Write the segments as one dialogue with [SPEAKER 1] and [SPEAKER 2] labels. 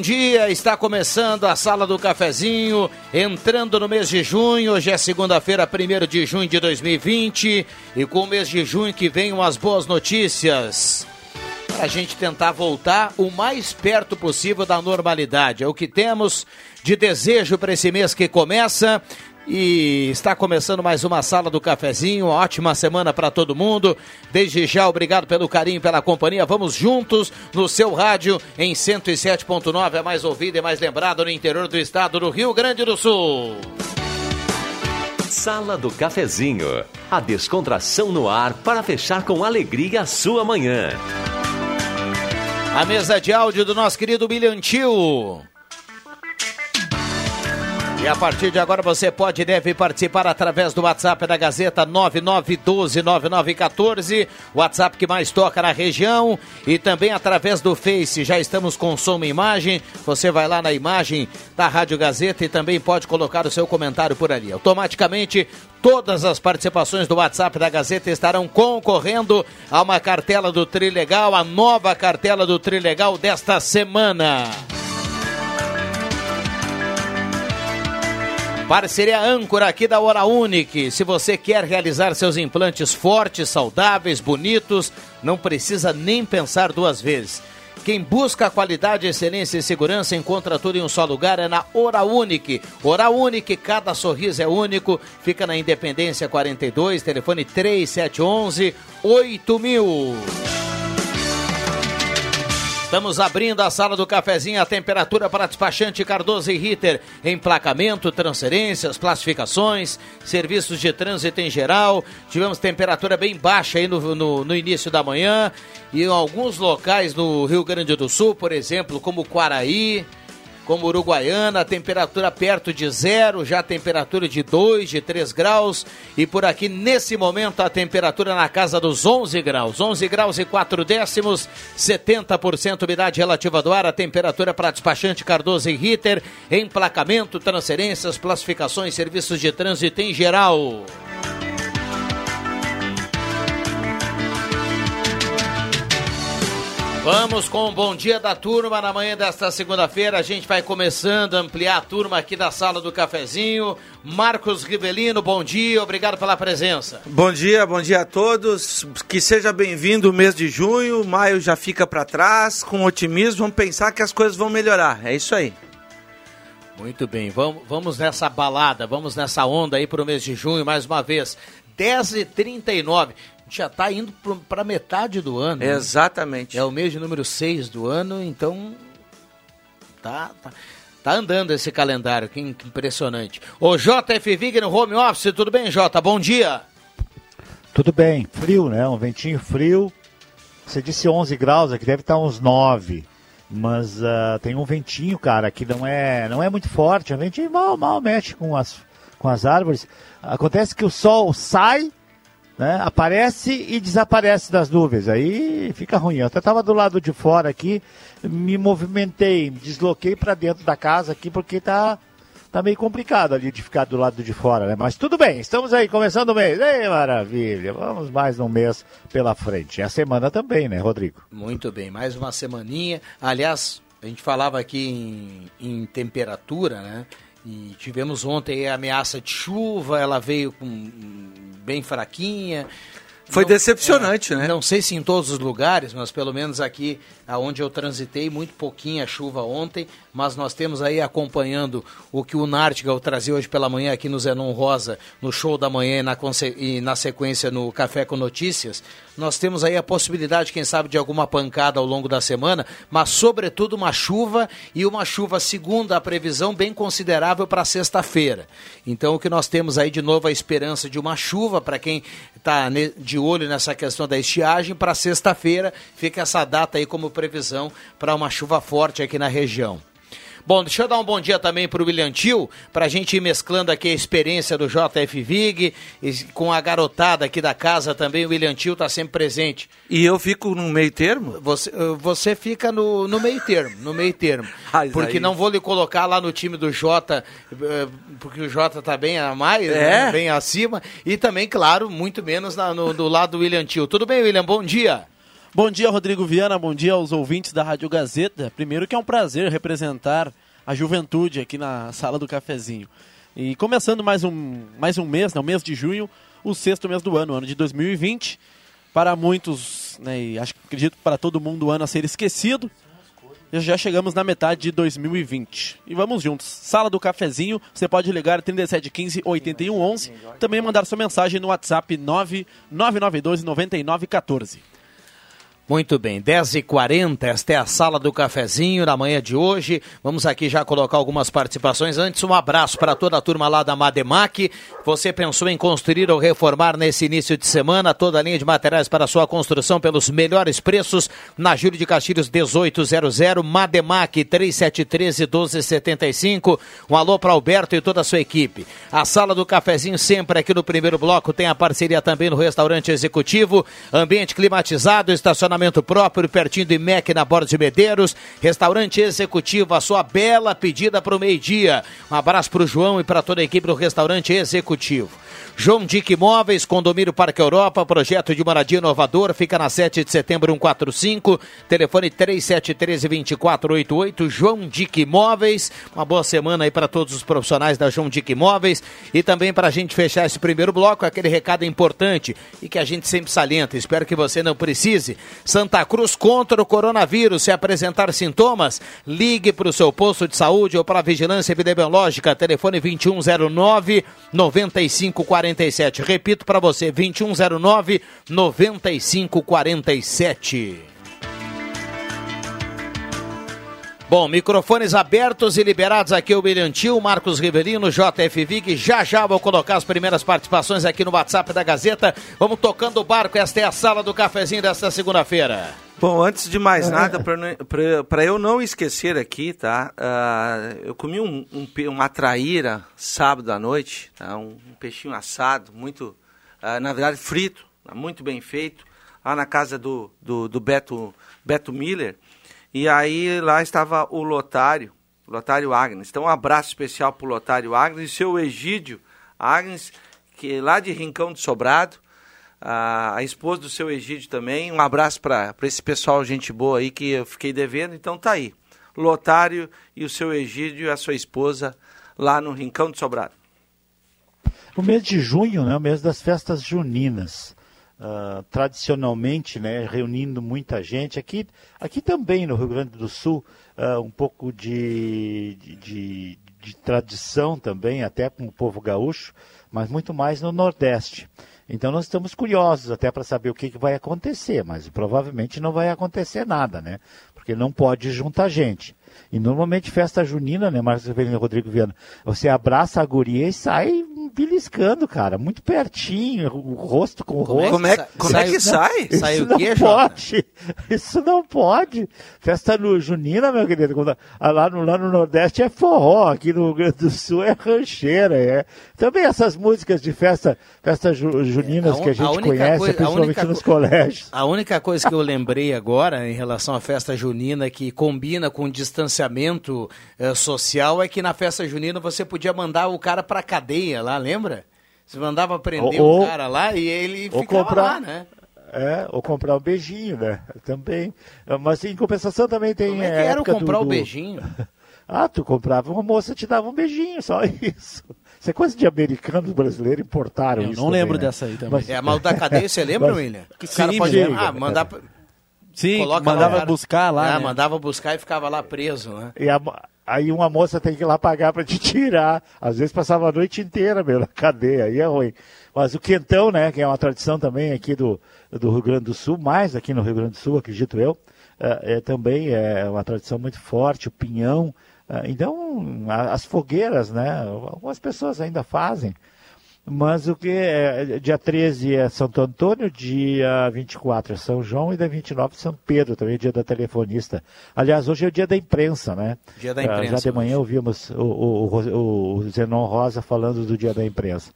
[SPEAKER 1] Bom dia. Está começando a Sala do Cafezinho, entrando no mês de junho. Hoje é segunda-feira, 1 de junho de 2020. E com o mês de junho que vem umas boas notícias. Para a gente tentar voltar o mais perto possível da normalidade. É o que temos de desejo para esse mês que começa. E está começando mais uma sala do cafezinho. Ótima semana para todo mundo. Desde já, obrigado pelo carinho, pela companhia. Vamos juntos no seu rádio em 107.9, é mais ouvido e mais lembrado no interior do estado do Rio Grande do Sul.
[SPEAKER 2] Sala do Cafezinho. A descontração no ar para fechar com alegria a sua manhã.
[SPEAKER 1] A mesa de áudio do nosso querido Milhantil. E a partir de agora você pode e deve participar através do WhatsApp da Gazeta 99129914, WhatsApp que mais toca na região, e também através do Face. Já estamos com som e imagem. Você vai lá na imagem da Rádio Gazeta e também pode colocar o seu comentário por ali. Automaticamente Todas as participações do WhatsApp da Gazeta estarão concorrendo a uma cartela do Trilegal, a nova cartela do Trilegal desta semana. Parceria âncora aqui da Hora Unique. Se você quer realizar seus implantes fortes, saudáveis, bonitos, não precisa nem pensar duas vezes. Quem busca qualidade, excelência e segurança encontra tudo em um só lugar é na Hora Unique. Hora Unique, cada sorriso é único. Fica na Independência 42, telefone 3711 8000. Estamos abrindo a sala do cafezinho, a temperatura para despachante Cardoso e Ritter. Emplacamento, transferências, classificações, serviços de trânsito em geral. Tivemos temperatura bem baixa aí no, no, no início da manhã. E em alguns locais no Rio Grande do Sul, por exemplo, como Quaraí, como Uruguaiana, temperatura perto de zero, já temperatura de 2, de 3 graus. E por aqui, nesse momento, a temperatura na casa dos 11 graus. 11 graus e 4 décimos, 70% umidade relativa do ar. A temperatura para despachante Cardoso e Ritter. Emplacamento, transferências, classificações, serviços de trânsito em geral. Vamos com o bom dia da turma na manhã desta segunda-feira. A gente vai começando a ampliar a turma aqui da sala do cafezinho. Marcos Rivelino, bom dia, obrigado pela presença.
[SPEAKER 3] Bom dia, bom dia a todos. Que seja bem-vindo o mês de junho. Maio já fica para trás. Com otimismo, vamos pensar que as coisas vão melhorar. É isso aí.
[SPEAKER 1] Muito bem, vamos, vamos nessa balada, vamos nessa onda aí para o mês de junho mais uma vez. 10h39 já está indo para metade do ano.
[SPEAKER 3] Né? Exatamente.
[SPEAKER 1] É o mês de número 6 do ano, então tá, tá, tá andando esse calendário, que impressionante. O JF Vig no home office, tudo bem, Jota? Bom dia.
[SPEAKER 4] Tudo bem, frio, né? Um ventinho frio. Você disse 11 graus, aqui deve estar uns 9. Mas uh, tem um ventinho, cara, que não é, não é muito forte. É um ventinho mal, mal mexe com as, com as árvores. Acontece que o sol sai né? Aparece e desaparece das nuvens. Aí fica ruim. Eu até estava do lado de fora aqui, me movimentei, me desloquei para dentro da casa aqui porque tá tá meio complicado ali de ficar do lado de fora, né? Mas tudo bem, estamos aí começando o mês. Ei, maravilha. Vamos mais um mês pela frente. É a semana também, né, Rodrigo?
[SPEAKER 1] Muito bem, mais uma semaninha. Aliás, a gente falava aqui em, em temperatura, né? E tivemos ontem a ameaça de chuva, ela veio com bem fraquinha.
[SPEAKER 3] Foi não, decepcionante,
[SPEAKER 1] é,
[SPEAKER 3] né?
[SPEAKER 1] Não sei se em todos os lugares, mas pelo menos aqui aonde eu transitei, muito pouquinha chuva ontem, mas nós temos aí acompanhando o que o Nártiga trazia hoje pela manhã aqui no Zenon Rosa, no show da manhã e na, e na sequência no Café com Notícias. Nós temos aí a possibilidade, quem sabe, de alguma pancada ao longo da semana, mas sobretudo uma chuva e uma chuva, segundo a previsão, bem considerável para sexta-feira. Então o que nós temos aí de novo a esperança de uma chuva para quem está de olho nessa questão da estiagem, para sexta-feira fica essa data aí como previsão para uma chuva forte aqui na região. Bom, deixa eu dar um bom dia também para o William Tio, para a gente ir mesclando aqui a experiência do JF Vig, com a garotada aqui da casa também, o William Tio está sempre presente.
[SPEAKER 3] E eu fico no meio termo?
[SPEAKER 1] Você, você fica no, no meio termo, no meio termo. porque aí. não vou lhe colocar lá no time do Jota, eh, porque o Jota está bem a mais, é. né, bem acima, e também, claro, muito menos na, no, do lado do William Tio. Tudo bem, William? Bom dia.
[SPEAKER 5] Bom dia, Rodrigo Viana. Bom dia aos ouvintes da Rádio Gazeta. Primeiro que é um prazer representar a juventude aqui na sala do cafezinho. E começando mais um, mais um mês, né, o mês de junho, o sexto mês do ano, ano de 2020. Para muitos, né, e acho, acredito para todo mundo, o ano a ser esquecido. Já chegamos na metade de 2020. E vamos juntos. Sala do Cafezinho, você pode ligar 3715 8111. Também mandar sua mensagem no WhatsApp 9992 9914.
[SPEAKER 1] Muito bem, 10h40, esta é a sala do cafezinho na manhã de hoje. Vamos aqui já colocar algumas participações. Antes, um abraço para toda a turma lá da Mademac. Você pensou em construir ou reformar nesse início de semana toda a linha de materiais para sua construção pelos melhores preços na Júlio de Castilhos 1800, Mademac 3713 1275. Um alô para Alberto e toda a sua equipe. A sala do cafezinho sempre aqui no primeiro bloco tem a parceria também no restaurante executivo, ambiente climatizado, estacionamento estacionamento próprio pertinho do IMEC na Borda de Medeiros. Restaurante Executivo, a sua bela pedida para o meio-dia. Um abraço para o João e para toda a equipe do Restaurante Executivo. João Dick Imóveis, Condomínio Parque Europa, projeto de moradia inovador, fica na 7 de setembro 145, telefone 3713-2488, João Dick Imóveis. Uma boa semana aí para todos os profissionais da João Dick Imóveis e também para a gente fechar esse primeiro bloco, aquele recado importante e que a gente sempre salienta, espero que você não precise. Santa Cruz contra o coronavírus, se apresentar sintomas, ligue para o seu posto de saúde ou para a vigilância epidemiológica, telefone 2109 9540 47. Repito para você, 2109 9547. Bom, microfones abertos e liberados aqui o William Tio, Marcos Riverino, JF Vig. Já já vou colocar as primeiras participações aqui no WhatsApp da Gazeta. Vamos tocando o barco. Esta é a sala do cafezinho desta segunda-feira.
[SPEAKER 3] Bom, antes de mais nada, para eu não esquecer aqui, tá? Uh, eu comi um, um, uma traíra sábado à noite, tá? um, um peixinho assado, muito, uh, na verdade, frito, muito bem feito, lá na casa do, do, do Beto, Beto Miller. E aí lá estava o Lotário, Lotário Agnes. Então um abraço especial para o Lotário Agnes e seu Egídio Agnes, que é lá de Rincão de Sobrado, a, a esposa do seu Egídio também. Um abraço para esse pessoal, gente boa aí, que eu fiquei devendo. Então tá aí, Lotário e o seu Egídio e a sua esposa lá no Rincão de Sobrado.
[SPEAKER 4] O mês de junho é né, o mês das festas juninas uh, tradicionalmente, né, reunindo muita gente. Aqui, aqui também no Rio Grande do Sul, uh, um pouco de, de, de, tradição também, até com o povo gaúcho, mas muito mais no Nordeste. Então nós estamos curiosos até para saber o que, que, vai acontecer, mas provavelmente não vai acontecer nada, né? Porque não pode juntar gente. E normalmente festa junina, né, Marcos Rivelino Rodrigo Viana, você abraça a guria e sai beliscando, cara, muito pertinho, o rosto com o rosto.
[SPEAKER 3] Como é, como é que sai?
[SPEAKER 4] Isso sai não quê, pode. Isso não pode. Festa no, junina, meu querido, quando, lá, no, lá no Nordeste é forró, aqui no Rio Grande do Sul é rancheira, é. Também essas músicas de festa, festas ju, juninas é, a, que a gente a conhece, coisa, principalmente nos colégios.
[SPEAKER 1] A única coisa que eu lembrei agora em relação à festa junina que combina com o distanciamento eh, social é que na festa junina você podia mandar o cara pra cadeia lá, lembra? Você mandava prender o cara lá e ele ficava comprar, lá, né?
[SPEAKER 4] É, ou comprar um beijinho, né? Também. Mas em compensação também tem. Como
[SPEAKER 1] é que era comprar do, o beijinho?
[SPEAKER 4] Ah, tu comprava uma moça te dava um beijinho, só isso. Isso é coisa de americanos brasileiros importaram
[SPEAKER 5] Eu
[SPEAKER 4] isso.
[SPEAKER 5] não
[SPEAKER 4] também,
[SPEAKER 5] lembro
[SPEAKER 4] né?
[SPEAKER 5] dessa aí também.
[SPEAKER 4] Mas-
[SPEAKER 1] É, mas o da cadeia, você lembra,
[SPEAKER 4] Mas-
[SPEAKER 1] William? Que o
[SPEAKER 5] Sim,
[SPEAKER 1] cara pode
[SPEAKER 4] sim.
[SPEAKER 1] ah, mandar.
[SPEAKER 5] Sim,
[SPEAKER 1] coloca lá
[SPEAKER 5] mandava
[SPEAKER 1] cara-
[SPEAKER 5] buscar lá,
[SPEAKER 1] Ah,
[SPEAKER 5] né?
[SPEAKER 1] mandava buscar e ficava lá preso, né?
[SPEAKER 4] E a aí uma moça tem que ir lá pagar para te tirar. Às vezes passava a noite inteira, meu, na cadeia, aí é ruim. Mas o quentão, né, que é uma tradição também aqui do, do Rio Grande do Sul, mais aqui no Rio Grande do Sul, acredito eu, é, é também é uma tradição muito forte, o pinhão. é, então, a- as fogueiras, né, algumas pessoas ainda fazem. Mas o que é, dia 13 é Santo Antônio, dia 24 é São João e dia 29 São Pedro, também é dia da telefonista. Aliás, hoje é o dia da imprensa, né?
[SPEAKER 1] Dia da
[SPEAKER 4] Ah,
[SPEAKER 1] imprensa
[SPEAKER 4] Já de manhã ouvimos o, o, o, Zenon Rosa falando do dia da imprensa.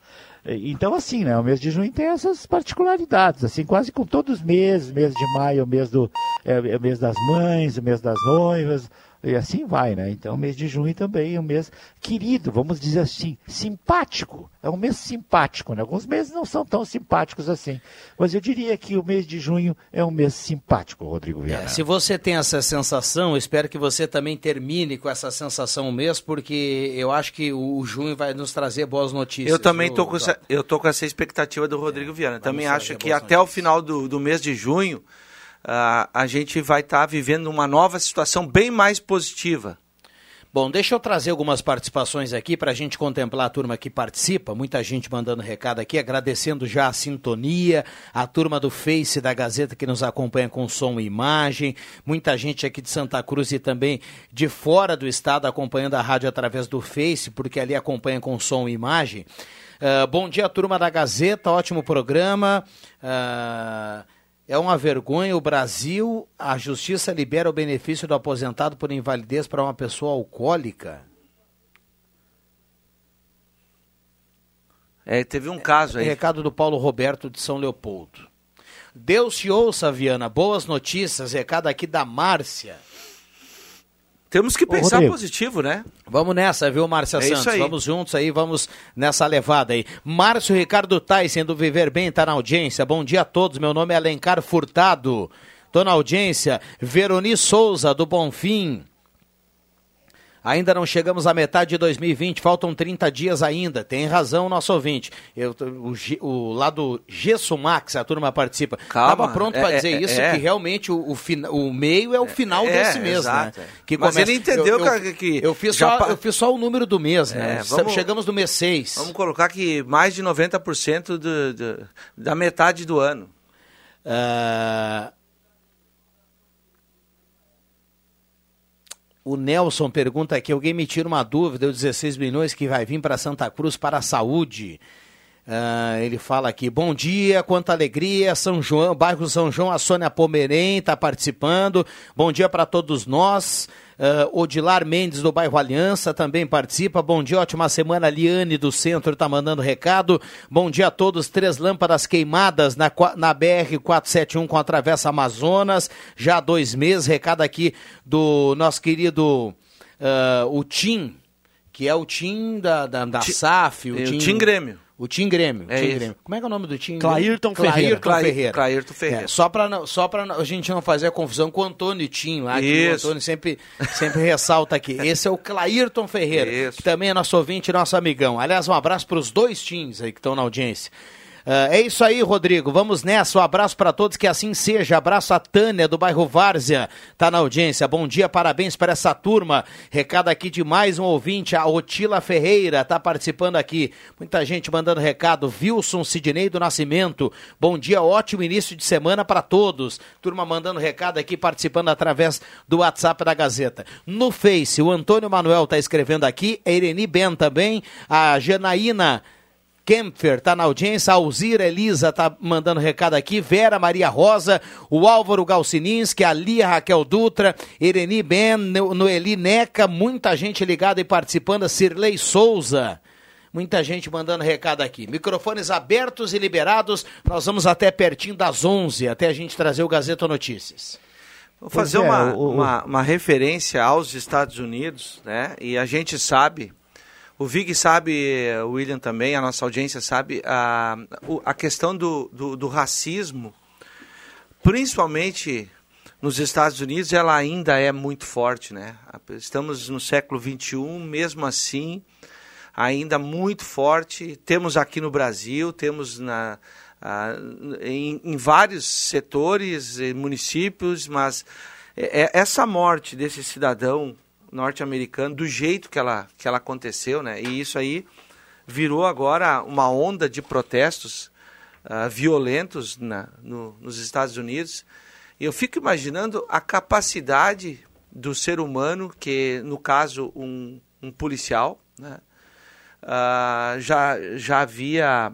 [SPEAKER 4] Então, assim, né? O mês de junho tem essas particularidades, assim, quase com todos os meses, mês de maio, é o mês, do, é, é mês das mães, o mês das noivas, e assim vai, né? Então, o mês de junho também é um mês querido, vamos dizer assim, simpático. É um mês simpático, né? Alguns meses não são tão simpáticos assim. Mas eu diria que o mês de junho é um mês simpático, Rodrigo Viana.
[SPEAKER 1] É, se você tem essa sensação, eu espero que você também termine com essa sensação mesmo, porque eu acho que o o junho vai nos trazer boas notícias.
[SPEAKER 3] Eu também tô com, essa, eu tô com essa expectativa do Rodrigo Viana. Também acho que até o
[SPEAKER 1] notícias.
[SPEAKER 3] final do, do mês de junho ah, a gente vai estar vivendo uma nova situação bem mais positiva.
[SPEAKER 1] Bom, deixa eu trazer algumas participações aqui para a gente contemplar a turma que participa. Muita gente mandando recado aqui, agradecendo já a sintonia, a turma do Face da Gazeta que nos acompanha com som e imagem, muita gente aqui de Santa Cruz e também de fora do estado acompanhando a rádio através do Face, porque ali acompanha com som e imagem. Ah, bom dia, turma da Gazeta, ótimo programa. Ah, é uma vergonha o Brasil, a justiça libera o benefício do aposentado por invalidez para uma pessoa alcoólica.
[SPEAKER 3] É, teve um caso aí.
[SPEAKER 1] Recado do Paulo Roberto de São Leopoldo. Deus te ouça, Viana. Boas notícias. Recado aqui da Márcia.
[SPEAKER 3] Temos que
[SPEAKER 4] Ô,
[SPEAKER 3] pensar
[SPEAKER 4] Rodrigo.
[SPEAKER 3] positivo, né?
[SPEAKER 1] Vamos nessa, viu, Márcia
[SPEAKER 3] É
[SPEAKER 1] Santos?
[SPEAKER 3] aí.
[SPEAKER 1] Vamos juntos aí, vamos nessa levada aí. Márcio Ricardo Tyson do Viver Bem tá na audiência. Bom dia a todos. Meu nome é Alencar Furtado. Tô na audiência. Veroni Souza do Bonfim. Ainda não chegamos à metade de 2020, faltam 30 dias ainda. Tem razão, nosso ouvinte. Eu, o, o lado Gesso Max, a turma participa.
[SPEAKER 3] Calma,
[SPEAKER 1] Tava pronto
[SPEAKER 3] é-
[SPEAKER 1] para dizer
[SPEAKER 3] é-
[SPEAKER 1] isso,
[SPEAKER 3] é.
[SPEAKER 1] que realmente o, o, fina- o meio é o final
[SPEAKER 3] É,
[SPEAKER 1] desse mês,
[SPEAKER 3] exato,
[SPEAKER 1] né?
[SPEAKER 3] é.
[SPEAKER 1] Que
[SPEAKER 3] Mas ele entendeu
[SPEAKER 1] eu, eu,
[SPEAKER 3] que-
[SPEAKER 1] eu fiz só,
[SPEAKER 3] pa-
[SPEAKER 1] eu fiz só o número do mês, né?
[SPEAKER 3] É, vamos-
[SPEAKER 1] Chegamos no mês 6.
[SPEAKER 3] Vamos colocar que mais de 90% do, do, da metade do ano.
[SPEAKER 1] Ah, O Nelson pergunta aqui: alguém me tira uma dúvida, os 16 milhões que vai vir para Santa Cruz para a saúde. Ah, ele fala aqui, bom dia, quanta alegria, São João, bairro São João, a Sônia Pomerém está participando, bom dia para todos nós, Ah, Odilar Mendes do bairro Aliança também participa, bom dia, ótima semana, Liane do centro está mandando recado, bom dia a todos, três lâmpadas queimadas na, na BR-471 com a Travessa Amazonas, já há dois meses, recado aqui do nosso querido, ah, o Tim, que é o Tim da, da, da
[SPEAKER 3] Tim-
[SPEAKER 1] SAF, o
[SPEAKER 3] é,
[SPEAKER 1] Tim
[SPEAKER 3] Grêmio.
[SPEAKER 1] O Tim Grêmio,
[SPEAKER 3] É
[SPEAKER 1] Tim
[SPEAKER 3] isso.
[SPEAKER 1] Grêmio. Como é que é o nome do Tim?
[SPEAKER 5] Clairton
[SPEAKER 1] Grêmio?
[SPEAKER 5] Ferreira.
[SPEAKER 1] Clairton
[SPEAKER 3] Clair-
[SPEAKER 1] Ferreira.
[SPEAKER 3] Clairton Ferreira.
[SPEAKER 1] É, só para só para a gente não fazer a confusão com o Antônio Tim lá, que o. Antônio sempre, sempre ressalta aqui. Esse é o Clairton Ferreira,
[SPEAKER 3] Isso.
[SPEAKER 1] que também é nosso ouvinte, nosso amigão. Aliás, um abraço para os dois Tims aí que estão na audiência. Ah, é isso aí, Rodrigo. Vamos nessa. Um abraço para todos, que assim seja. Abraço a Tânia, do bairro Várzea, tá na audiência. Bom dia, parabéns para essa turma. Recado aqui de mais um ouvinte, a Otila Ferreira, tá participando aqui. Muita gente mandando recado. Wilson Sidney do Nascimento. Bom dia, ótimo início de semana para todos. Turma mandando recado aqui, participando através do WhatsApp da Gazeta. No Face, o Antônio Manuel tá escrevendo aqui, a Ireni Ben também, a Janaína. Kempfer tá na audiência, a Alzira Elisa tá mandando recado aqui, Vera Maria Rosa, o Álvaro Galcininski, a Lia Raquel Dutra, Ireni Ben, No- Noeli Neca, muita gente ligada e participando, a Cirlei Souza. Muita gente mandando recado aqui. Microfones abertos e liberados. Nós vamos até pertinho das 11, até a gente trazer o Gazeta Notícias.
[SPEAKER 3] Vou fazer
[SPEAKER 4] é,
[SPEAKER 3] uma,
[SPEAKER 4] o-
[SPEAKER 3] uma, uma referência aos Estados Unidos, né? E a gente sabe, o Vig sabe, o William também, a nossa audiência sabe, a, a questão do, do, do racismo, principalmente nos Estados Unidos ela ainda é muito forte, né? Estamos no século 21, mesmo assim ainda muito forte. Temos aqui no Brasil, temos na, em, em, vários setores, municípios, mas é, é, essa morte desse cidadão norte-americano, do jeito que ela, que ela aconteceu, né? E isso aí virou agora uma onda de protestos uh, violentos na, no, nos Estados Unidos. Eu fico imaginando a capacidade do ser humano, que no caso um, um policial, né? uh, já, já havia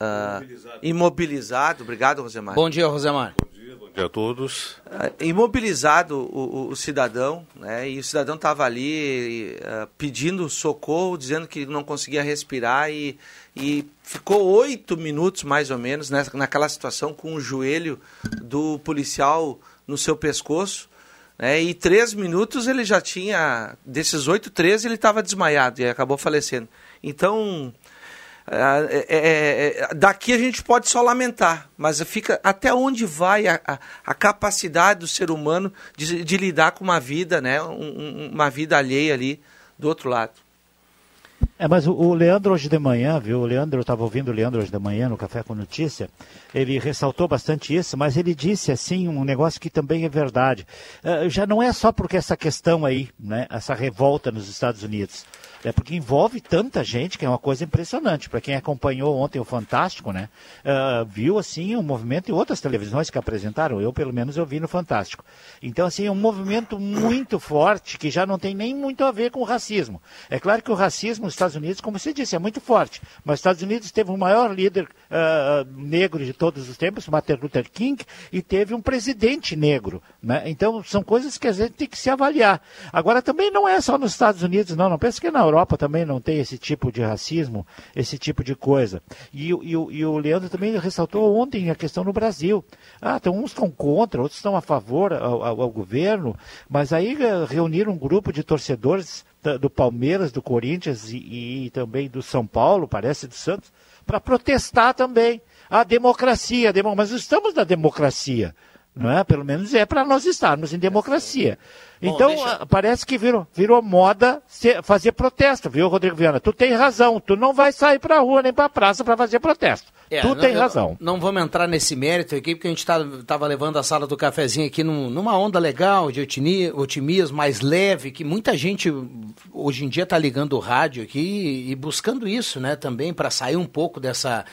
[SPEAKER 3] uh, imobilizado. imobilizado. Obrigado, Rosemar.
[SPEAKER 1] Bom dia, Rosemar.
[SPEAKER 6] Dia, a todos.
[SPEAKER 3] Uh, imobilizado o, o, o, cidadão, né? e o cidadão estava ali pedindo socorro, dizendo que não conseguia respirar e, e ficou oito minutos mais ou menos nessa, naquela situação com o joelho do policial no seu pescoço né? E três minutos ele já tinha, desses oito, três ele estava desmaiado e acabou falecendo. Então, é, é, é, daqui a gente pode só lamentar, mas fica até onde vai a, a, a capacidade do ser humano de, de, lidar com uma vida, né? Um, uma vida alheia ali do outro lado.
[SPEAKER 4] É, mas o, o, Leandro hoje de manhã, viu? O Leandro, eu estava ouvindo o Leandro hoje de manhã no Café com Notícia, ele ressaltou bastante isso, mas ele disse assim um negócio que também é verdade. Uh, já não é só porque essa questão aí, né? Essa revolta nos Estados Unidos. É porque envolve tanta gente que é uma coisa impressionante. Para quem acompanhou ontem o Fantástico, né? Uh, viu assim um movimento e outras televisões que apresentaram. Eu, pelo menos, eu vi no Fantástico. Então, assim, é um movimento muito forte que já não tem nem muito a ver com o racismo. É claro que o racismo nos Estados Unidos, como você disse, é muito forte. Mas os Estados Unidos teve o maior líder uh, negro de todos os tempos, Martin Luther King, e teve um presidente negro. Né? Então, são coisas que a gente tem que se avaliar. Agora, também não é só nos Estados Unidos, não. Não pensa que na Europa também não tem esse tipo de racismo, esse tipo de coisa. E, e, e o Leandro também ressaltou ontem a questão no Brasil. Ah, então uns estão contra, outros estão a favor ao, ao, ao governo, mas aí eh, reuniram um grupo de torcedores do Palmeiras, do Corinthians e, e também do São Paulo, parece, do Santos, para protestar também. A democracia, a demo... mas estamos na democracia não é? Pelo menos é para nós estarmos em democracia. Então, Bom, deixa... parece que virou, virou moda fazer protesto, viu, Rodrigo Viana? Tu tem razão, tu não vai sair para a rua nem para a praça para fazer protesto. É, tu não, tem razão.
[SPEAKER 1] Não vamos entrar nesse mérito aqui, porque a gente estava tá, levando a sala do cafezinho aqui num, numa onda legal, de otimismo, mais leve, que muita gente hoje em dia está ligando o rádio aqui e buscando isso, né, também, para sair um pouco dessa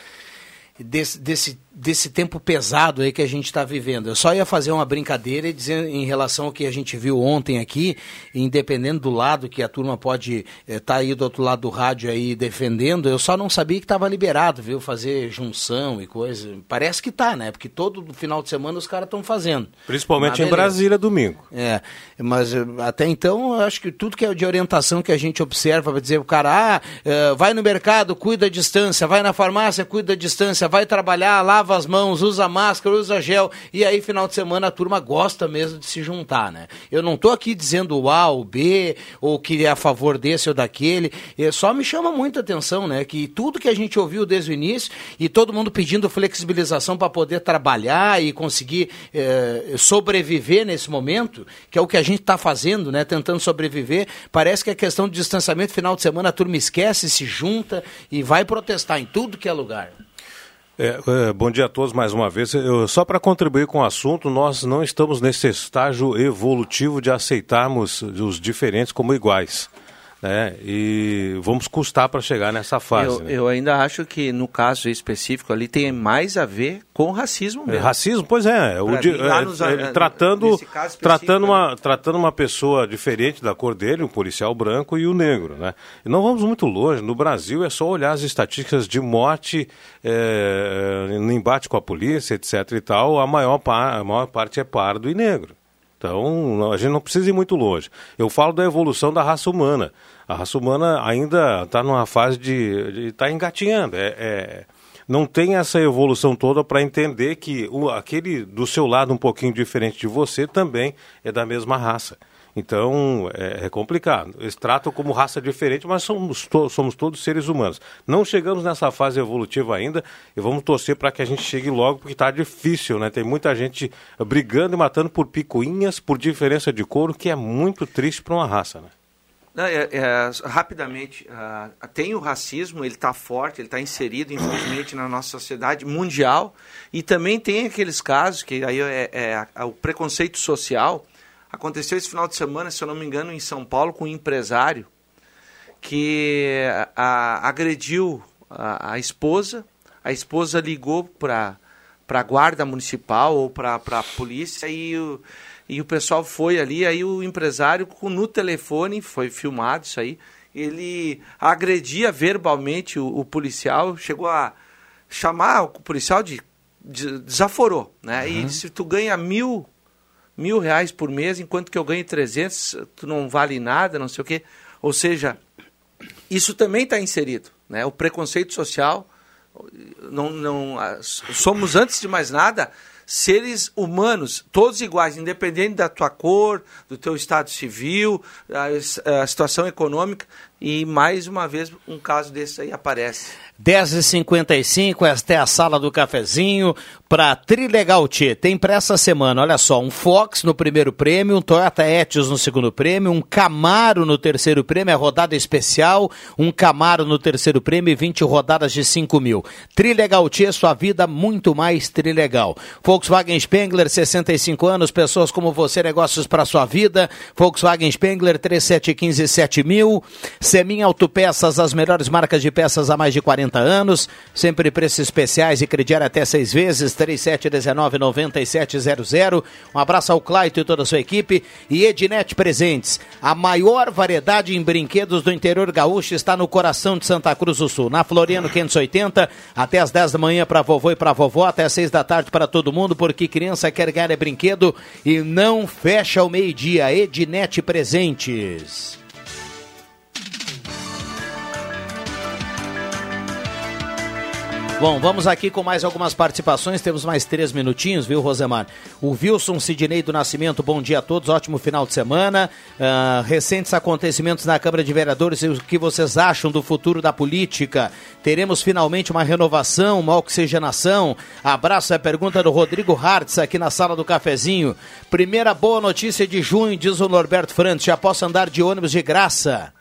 [SPEAKER 1] desse, desse, desse tempo pesado aí que a gente está vivendo. Eu só ia fazer uma brincadeira e dizer em relação ao que a gente viu ontem aqui, independente do lado que a turma pode estar eh, tá aí do outro lado do rádio aí defendendo, eu só não sabia que estava liberado, viu, fazer junção e coisa. Parece que está, né? Porque todo final de semana os caras estão fazendo.
[SPEAKER 6] Principalmente em Brasília, domingo.
[SPEAKER 1] É, mas eh, até então, eu acho que tudo que é de orientação que a gente observa, vai dizer o cara, ah, eh, vai no mercado, cuida a distância, vai na farmácia, cuida a distância, vai trabalhar, lava as mãos, usa máscara, usa gel, e aí final de semana a turma gosta mesmo de se juntar, né? Eu não estou aqui dizendo o A ou B, ou que é a favor desse ou daquele, é, só me chama muita atenção, né? Que tudo que a gente ouviu desde o início, e todo mundo pedindo flexibilização para poder trabalhar e conseguir é, sobreviver nesse momento, que é o que a gente está fazendo, né? Tentando sobreviver, parece que a questão do distanciamento final de semana a turma esquece, se junta e vai protestar em tudo que é lugar.
[SPEAKER 6] É, é, bom dia a todos mais uma vez. Eu, só para contribuir com o assunto, nós não estamos nesse estágio evolutivo de aceitarmos os diferentes como iguais. Né? E vamos custar para chegar nessa fase.
[SPEAKER 3] Eu,
[SPEAKER 6] né?
[SPEAKER 3] eu, ainda acho que no caso específico ali tem mais a ver com racismo mesmo.
[SPEAKER 6] É, racismo, pois é. O de, é, nos, é, tratando, tratando, uma, tratando uma pessoa diferente da cor dele, um policial branco e o negro. Né? E não vamos muito longe. No Brasil é só olhar as estatísticas de morte é, no embate com a polícia, etc. e tal. A maior, par, a maior parte é pardo e negro. Então, a gente não precisa ir muito longe. Eu falo da evolução da raça humana. A raça humana ainda está numa fase de estar tá engatinhando. É, é, não tem essa evolução toda para entender que o, aquele do seu lado um pouquinho diferente de você também é da mesma raça. Então, é, é, complicado. Eles tratam como raça diferente, mas somos, to somos todos seres humanos. Não chegamos nessa fase evolutiva ainda e vamos torcer para que a gente chegue logo, porque está difícil, né? Tem muita gente brigando e matando por picuinhas, por diferença de couro, que é muito triste para uma raça, né?
[SPEAKER 3] É, é, rapidamente, uh, tem o racismo, ele está forte, ele está inserido, infelizmente, na nossa sociedade mundial, e também tem aqueles casos que aí é, é, o preconceito social, Aconteceu esse final de semana, se eu não me engano, em São Paulo, com um empresário que a, agrediu a, a, esposa. A esposa ligou para a guarda municipal ou para a polícia e o, e o pessoal foi ali. Aí o empresário, no telefone, foi filmado isso aí, ele agredia verbalmente o, o policial, chegou a chamar o policial de, de desaforou, né? Uhum. E disse, tu ganha mil mil reais por mês, enquanto que eu ganho 300, tu não vale nada, não sei o quê. Ou seja, isso também está inserido. Né? O preconceito social, não, não, somos, antes de mais nada, seres humanos, todos iguais, independente da tua cor, do teu estado civil, a, a situação econômica, e mais uma vez um caso desse aí aparece.
[SPEAKER 1] 10h55, esta é a sala do cafezinho para Trilegal T. Tem para essa semana, olha só, um Fox no primeiro prêmio, um Toyota Etios no segundo prêmio, um Camaro no terceiro prêmio, é rodada especial, um Camaro no terceiro prêmio e 20 rodadas de 5 mil. Trilegal T, sua vida muito mais trilegal. Volkswagen Spengler, 65 anos, pessoas como você, negócios para sua vida. Volkswagen Spengler, 3715 7000. Semin Autopeças, as melhores marcas de peças há mais de 40 40 anos, sempre preços especiais e crediar até seis vezes, 3719-9700. Um abraço ao Claito e toda a sua equipe. E Ednet Presentes, a maior variedade em brinquedos do interior gaúcho está no coração de Santa Cruz do Sul, na Floriano 580, até as 10 da manhã para vovô e para vovó, até as 6 da tarde para todo mundo, porque criança quer ganhar é brinquedo e não fecha o meio-dia. Ednet Presentes. Bom, vamos aqui com mais algumas participações. Temos mais três minutinhos, viu, Rosemar? O Wilson Sidney do Nascimento, bom dia a todos, ótimo final de semana. Uh, recentes acontecimentos na Câmara de Vereadores e o que vocês acham do futuro da política? Teremos finalmente uma renovação, uma oxigenação? Abraço, é a pergunta do Rodrigo Hartz aqui na sala do cafezinho. Primeira boa notícia de junho, diz o Norberto Frantes, já posso andar de ônibus de graça.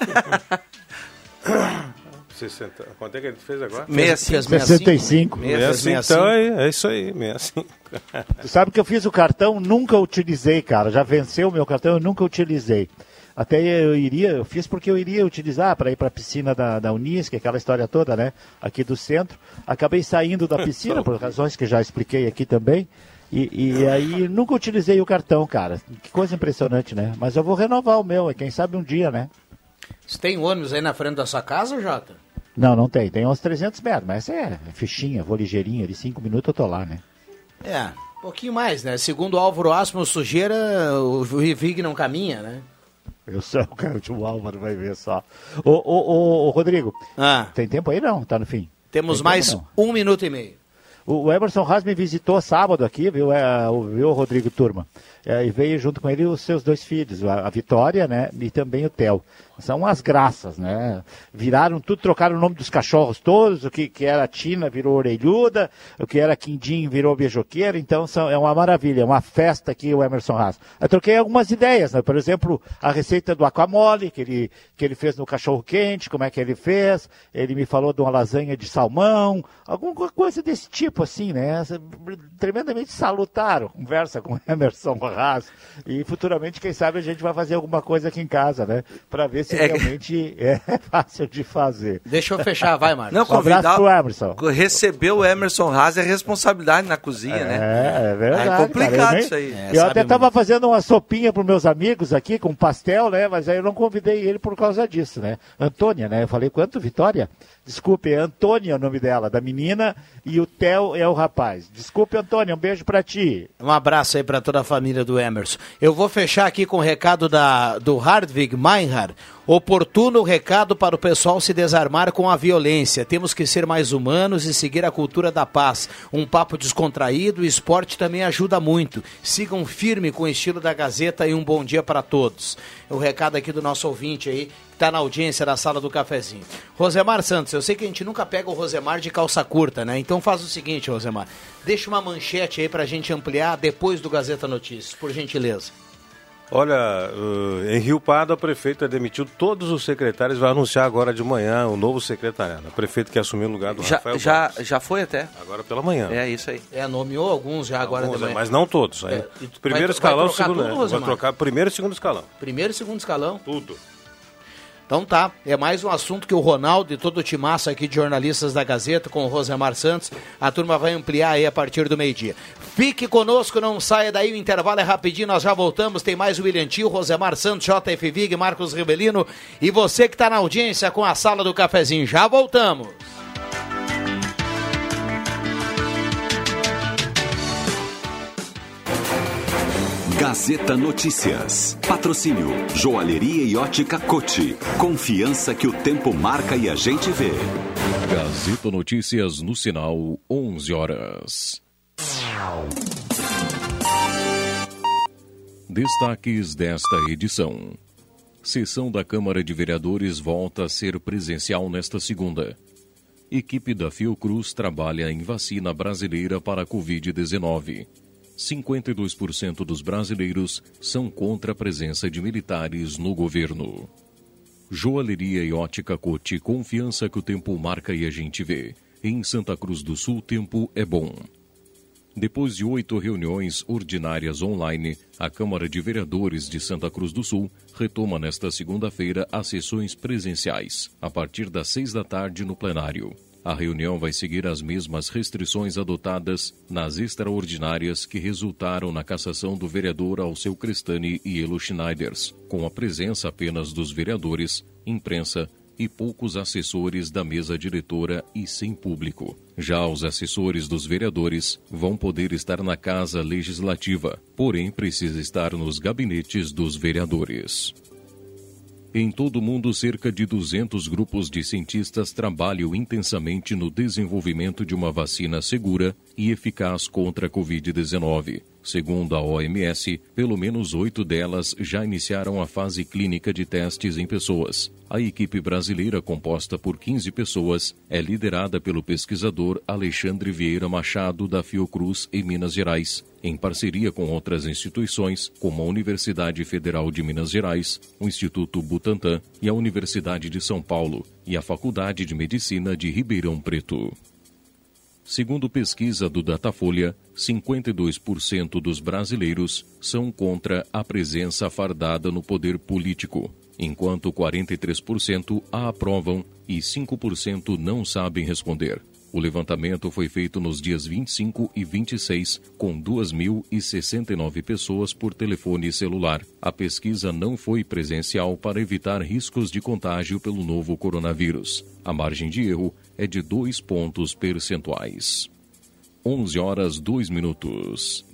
[SPEAKER 6] 60. Quanto é que ele fez agora?
[SPEAKER 4] 65. 65.
[SPEAKER 6] 65. Então é, é isso aí, 65.
[SPEAKER 4] Tu sabe que eu fiz o cartão, nunca utilizei, cara. Já venceu o meu cartão, eu nunca utilizei. Até eu iria, eu fiz porque eu iria utilizar para ir para a piscina da, da Unisc, aquela história toda, né? Aqui do centro. Acabei saindo da piscina, por razões que já expliquei aqui também. E, e, aí nunca utilizei o cartão, cara. Que coisa impressionante, né? Mas eu vou renovar o meu, quem sabe um dia, né?
[SPEAKER 1] Você tem ônibus aí na frente da sua casa, Jota?
[SPEAKER 4] Não, não tem. Tem uns 300 metros, mas é fichinha, vou ligeirinho, de 5 minutos eu tô lá, né?
[SPEAKER 1] É, um pouquinho mais, né? Segundo o Álvaro Asmo Sujeira, o Vig não caminha, né?
[SPEAKER 4] Eu sou o cara de Álvaro, vai ver só. Ô, ô, ô, ô Rodrigo, ah. tem tempo aí não? Tá no fim?
[SPEAKER 1] Temos tem mais tempo, um minuto e meio.
[SPEAKER 4] O Emerson Haas me visitou sábado aqui, viu, é, viu Rodrigo Turma? É, e veio junto com ele os seus dois filhos, a, a Vitória, né, e também o Theo são as graças, né? Viraram tudo, trocaram o nome dos cachorros todos, o que, que era Tina virou orelhuda, o que era Quindim virou beijoqueira, então são, é uma maravilha, é uma festa aqui o Emerson Haas. Eu troquei algumas ideias, né? Por exemplo, a receita do aquamole, que ele, que ele fez no cachorro quente, como é que ele fez, ele me falou de uma lasanha de salmão, alguma coisa desse tipo, assim, né? Tremendamente salutar, conversa com o Emerson Haas, e futuramente, quem sabe, a gente vai fazer alguma coisa aqui em casa, né? Para ver se é... realmente é fácil de fazer.
[SPEAKER 1] Deixa eu fechar, vai, Marcos.
[SPEAKER 3] Não, convidar um o Emerson. Receber o Emerson Haas é responsabilidade na cozinha,
[SPEAKER 4] é,
[SPEAKER 3] né?
[SPEAKER 4] É, é verdade.
[SPEAKER 3] É complicado cara, eu isso aí.
[SPEAKER 4] É, eu até estava fazendo uma sopinha para meus amigos aqui, com pastel, né? Mas aí eu não convidei ele por causa disso, né? Antônia, né? Eu falei, quanto, Vitória? Desculpe, é Antônia o nome dela, da menina, e o Theo é o rapaz. Desculpe, Antônia, um beijo para ti.
[SPEAKER 1] Um abraço aí para toda a família do Emerson. Eu vou fechar aqui com o recado da, do Hardwig Meinhard, Oportuno recado para o pessoal se desarmar com a violência. Temos que ser mais humanos e seguir a cultura da paz. Um papo descontraído, o esporte também ajuda muito. Sigam firme com o estilo da Gazeta e um bom dia para todos. O recado aqui do nosso ouvinte aí, está na audiência da sala do cafezinho. Rosemar Santos, eu sei que a gente nunca pega o Rosemar de calça curta, né? Então faz o seguinte, Rosemar. Deixa uma manchete aí para a gente ampliar depois do Gazeta Notícias, por gentileza.
[SPEAKER 6] Olha, uh, em Rio Pardo, a prefeita demitiu todos os secretários, vai anunciar agora de manhã o novo secretariado. A prefeita que assumiu o lugar do
[SPEAKER 3] já,
[SPEAKER 6] Rafael
[SPEAKER 3] já, já foi até?
[SPEAKER 6] Agora pela manhã.
[SPEAKER 3] É isso aí.
[SPEAKER 1] É, nomeou alguns já agora
[SPEAKER 6] alguns,
[SPEAKER 1] de manhã.
[SPEAKER 6] Mas não todos. É, primeiro
[SPEAKER 1] vai,
[SPEAKER 6] escalão,
[SPEAKER 1] vai
[SPEAKER 6] segundo.
[SPEAKER 1] Tudo,
[SPEAKER 6] vai trocar primeiro e segundo escalão.
[SPEAKER 1] Primeiro e segundo escalão?
[SPEAKER 6] Tudo.
[SPEAKER 1] Então tá, é mais um assunto que o Ronaldo e todo o timaço aqui de jornalistas da Gazeta com o Rosemar Santos, a turma vai ampliar aí a partir do meio-dia. Fique conosco, não saia daí, o intervalo é rapidinho, nós já voltamos, tem mais o William Tio, Rosemar Santos, JF Vig, Marcos Rebelino e você que está na audiência com a Sala do Cafezinho, já voltamos.
[SPEAKER 7] Gazeta Notícias. Patrocínio Joalheria e Ótica Cote. Confiança que o tempo marca e a gente vê.
[SPEAKER 8] Gazeta Notícias no sinal 11 horas. Destaques desta edição. Sessão da Câmara de Vereadores volta a ser presencial nesta segunda. Equipe da Fiocruz trabalha em vacina brasileira para a Covid-19. 52% dos brasileiros são contra a presença de militares no governo. Joalheria e ótica Cote, confiança que o tempo marca e a gente vê. Em Santa Cruz do Sul, tempo é bom. Depois de oito reuniões ordinárias online, a Câmara de Vereadores de Santa Cruz do Sul retoma nesta segunda-feira as sessões presenciais, a partir das seis da tarde no plenário. A reunião vai seguir as mesmas restrições adotadas nas extraordinárias que resultaram na cassação do vereador Alceu Crestani e Elo Schneiders, com a presença apenas dos vereadores, imprensa e poucos assessores da mesa diretora e sem público. Já os assessores dos vereadores vão poder estar na Casa Legislativa, porém precisa estar nos gabinetes dos vereadores. Em todo o mundo, cerca de 200 grupos de cientistas trabalham intensamente no desenvolvimento de uma vacina segura e eficaz contra a Covid-19. Segundo a OMS, pelo menos oito delas já iniciaram a fase clínica de testes em pessoas. A equipe brasileira, composta por 15 pessoas, é liderada pelo pesquisador Alexandre Vieira Machado, da Fiocruz, em Minas Gerais, em parceria com outras instituições, como a Universidade Federal de Minas Gerais, o Instituto Butantan e a Universidade de São Paulo, e a Faculdade de Medicina de Ribeirão Preto. Segundo pesquisa do Datafolha, 52% dos brasileiros são contra a presença fardada no poder político, enquanto 43% a aprovam e 5% não sabem responder. O levantamento foi feito nos dias 25 e 26, com 2.069 pessoas por telefone celular. A pesquisa não foi presencial para evitar riscos de contágio pelo novo coronavírus. A margem de erro é de 2 pontos percentuais. 11 horas 2 minutos.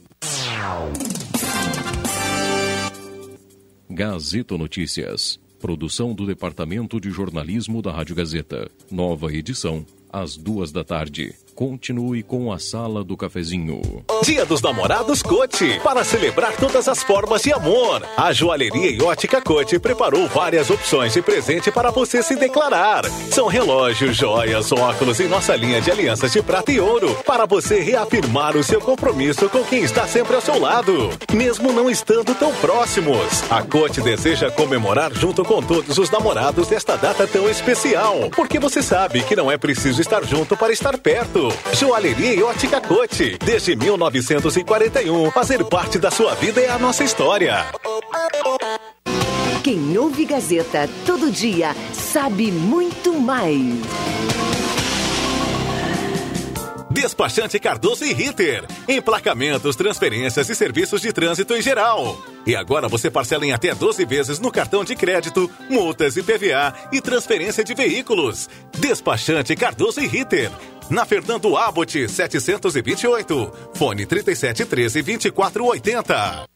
[SPEAKER 8] Gazeta Notícias. Produção do Departamento de Jornalismo da Rádio Gazeta. Nova edição às duas da tarde. Continue com a Sala do Cafezinho.
[SPEAKER 9] Dia dos Namorados Cote, para celebrar todas as formas de amor. A Joalheria e Ótica Cote preparou várias opções de presente para você se declarar. São relógios, joias, óculos e nossa linha de alianças de prata e ouro, para você reafirmar o seu compromisso com quem está sempre ao seu lado, mesmo não estando tão próximos. A Cote deseja comemorar junto com todos os namorados desta data tão especial, porque você sabe que não é preciso estar junto para estar perto. Joalheria e Ótica Cote. Desde 1941, fazer parte da sua vida é a nossa história.
[SPEAKER 10] Quem ouve Gazeta todo dia sabe muito mais.
[SPEAKER 9] Despachante Cardoso e Ritter. Emplacamentos, transferências e serviços de trânsito em geral. E agora você parcela em até 12 vezes no cartão de crédito, multas e PVA e transferência de veículos. Despachante Cardoso e Ritter. Na Fernando Abbott, 728. Fone 3713 2480.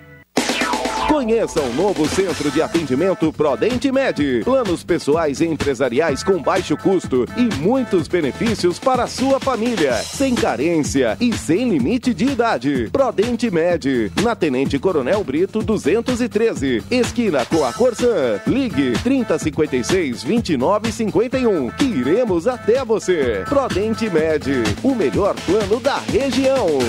[SPEAKER 11] Conheça o novo centro de atendimento Prodente Med. Planos pessoais e empresariais com baixo custo e muitos benefícios para a sua família. Sem carência e sem limite de idade. Prodente Med. Na Tenente Coronel Brito 213. Esquina com a Corsã. Ligue 3056 2951. Que iremos até você. Prodente Med. O melhor plano da região.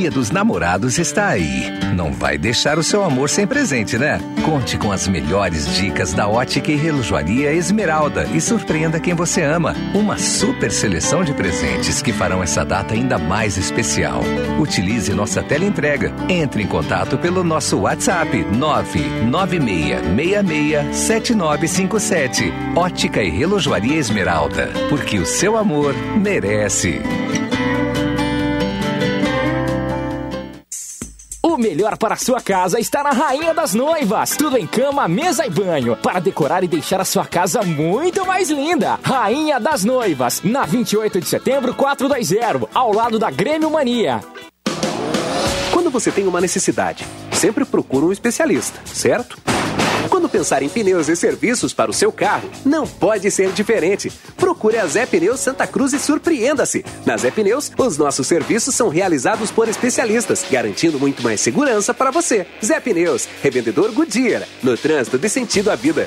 [SPEAKER 12] Dia dos Namorados está aí. Não vai deixar o seu amor sem presente, né? Conte com as melhores dicas da Ótica e Relojoaria Esmeralda e surpreenda quem você ama. Uma super seleção de presentes que farão essa data ainda mais especial. Utilize nossa tela entrega. Entre em contato pelo nosso WhatsApp 996667957. Ótica e Relojoaria Esmeralda, porque o seu amor merece.
[SPEAKER 13] Melhor para a sua casa está na Rainha das Noivas. Tudo em cama, mesa e banho. Para decorar e deixar a sua casa muito mais linda. Rainha das Noivas. Na 28 de setembro, 420. Ao lado da Grêmio Mania.
[SPEAKER 14] Quando você tem uma necessidade, sempre procura um especialista, certo? Quando pensar em pneus e serviços para o seu carro, não pode ser diferente. Procure a Zé Pneus Santa Cruz e surpreenda-se. Na Zé Pneus, os nossos serviços são realizados por especialistas, garantindo muito mais segurança para você. Zé Pneus, revendedor Goodyear, no trânsito de sentido à vida.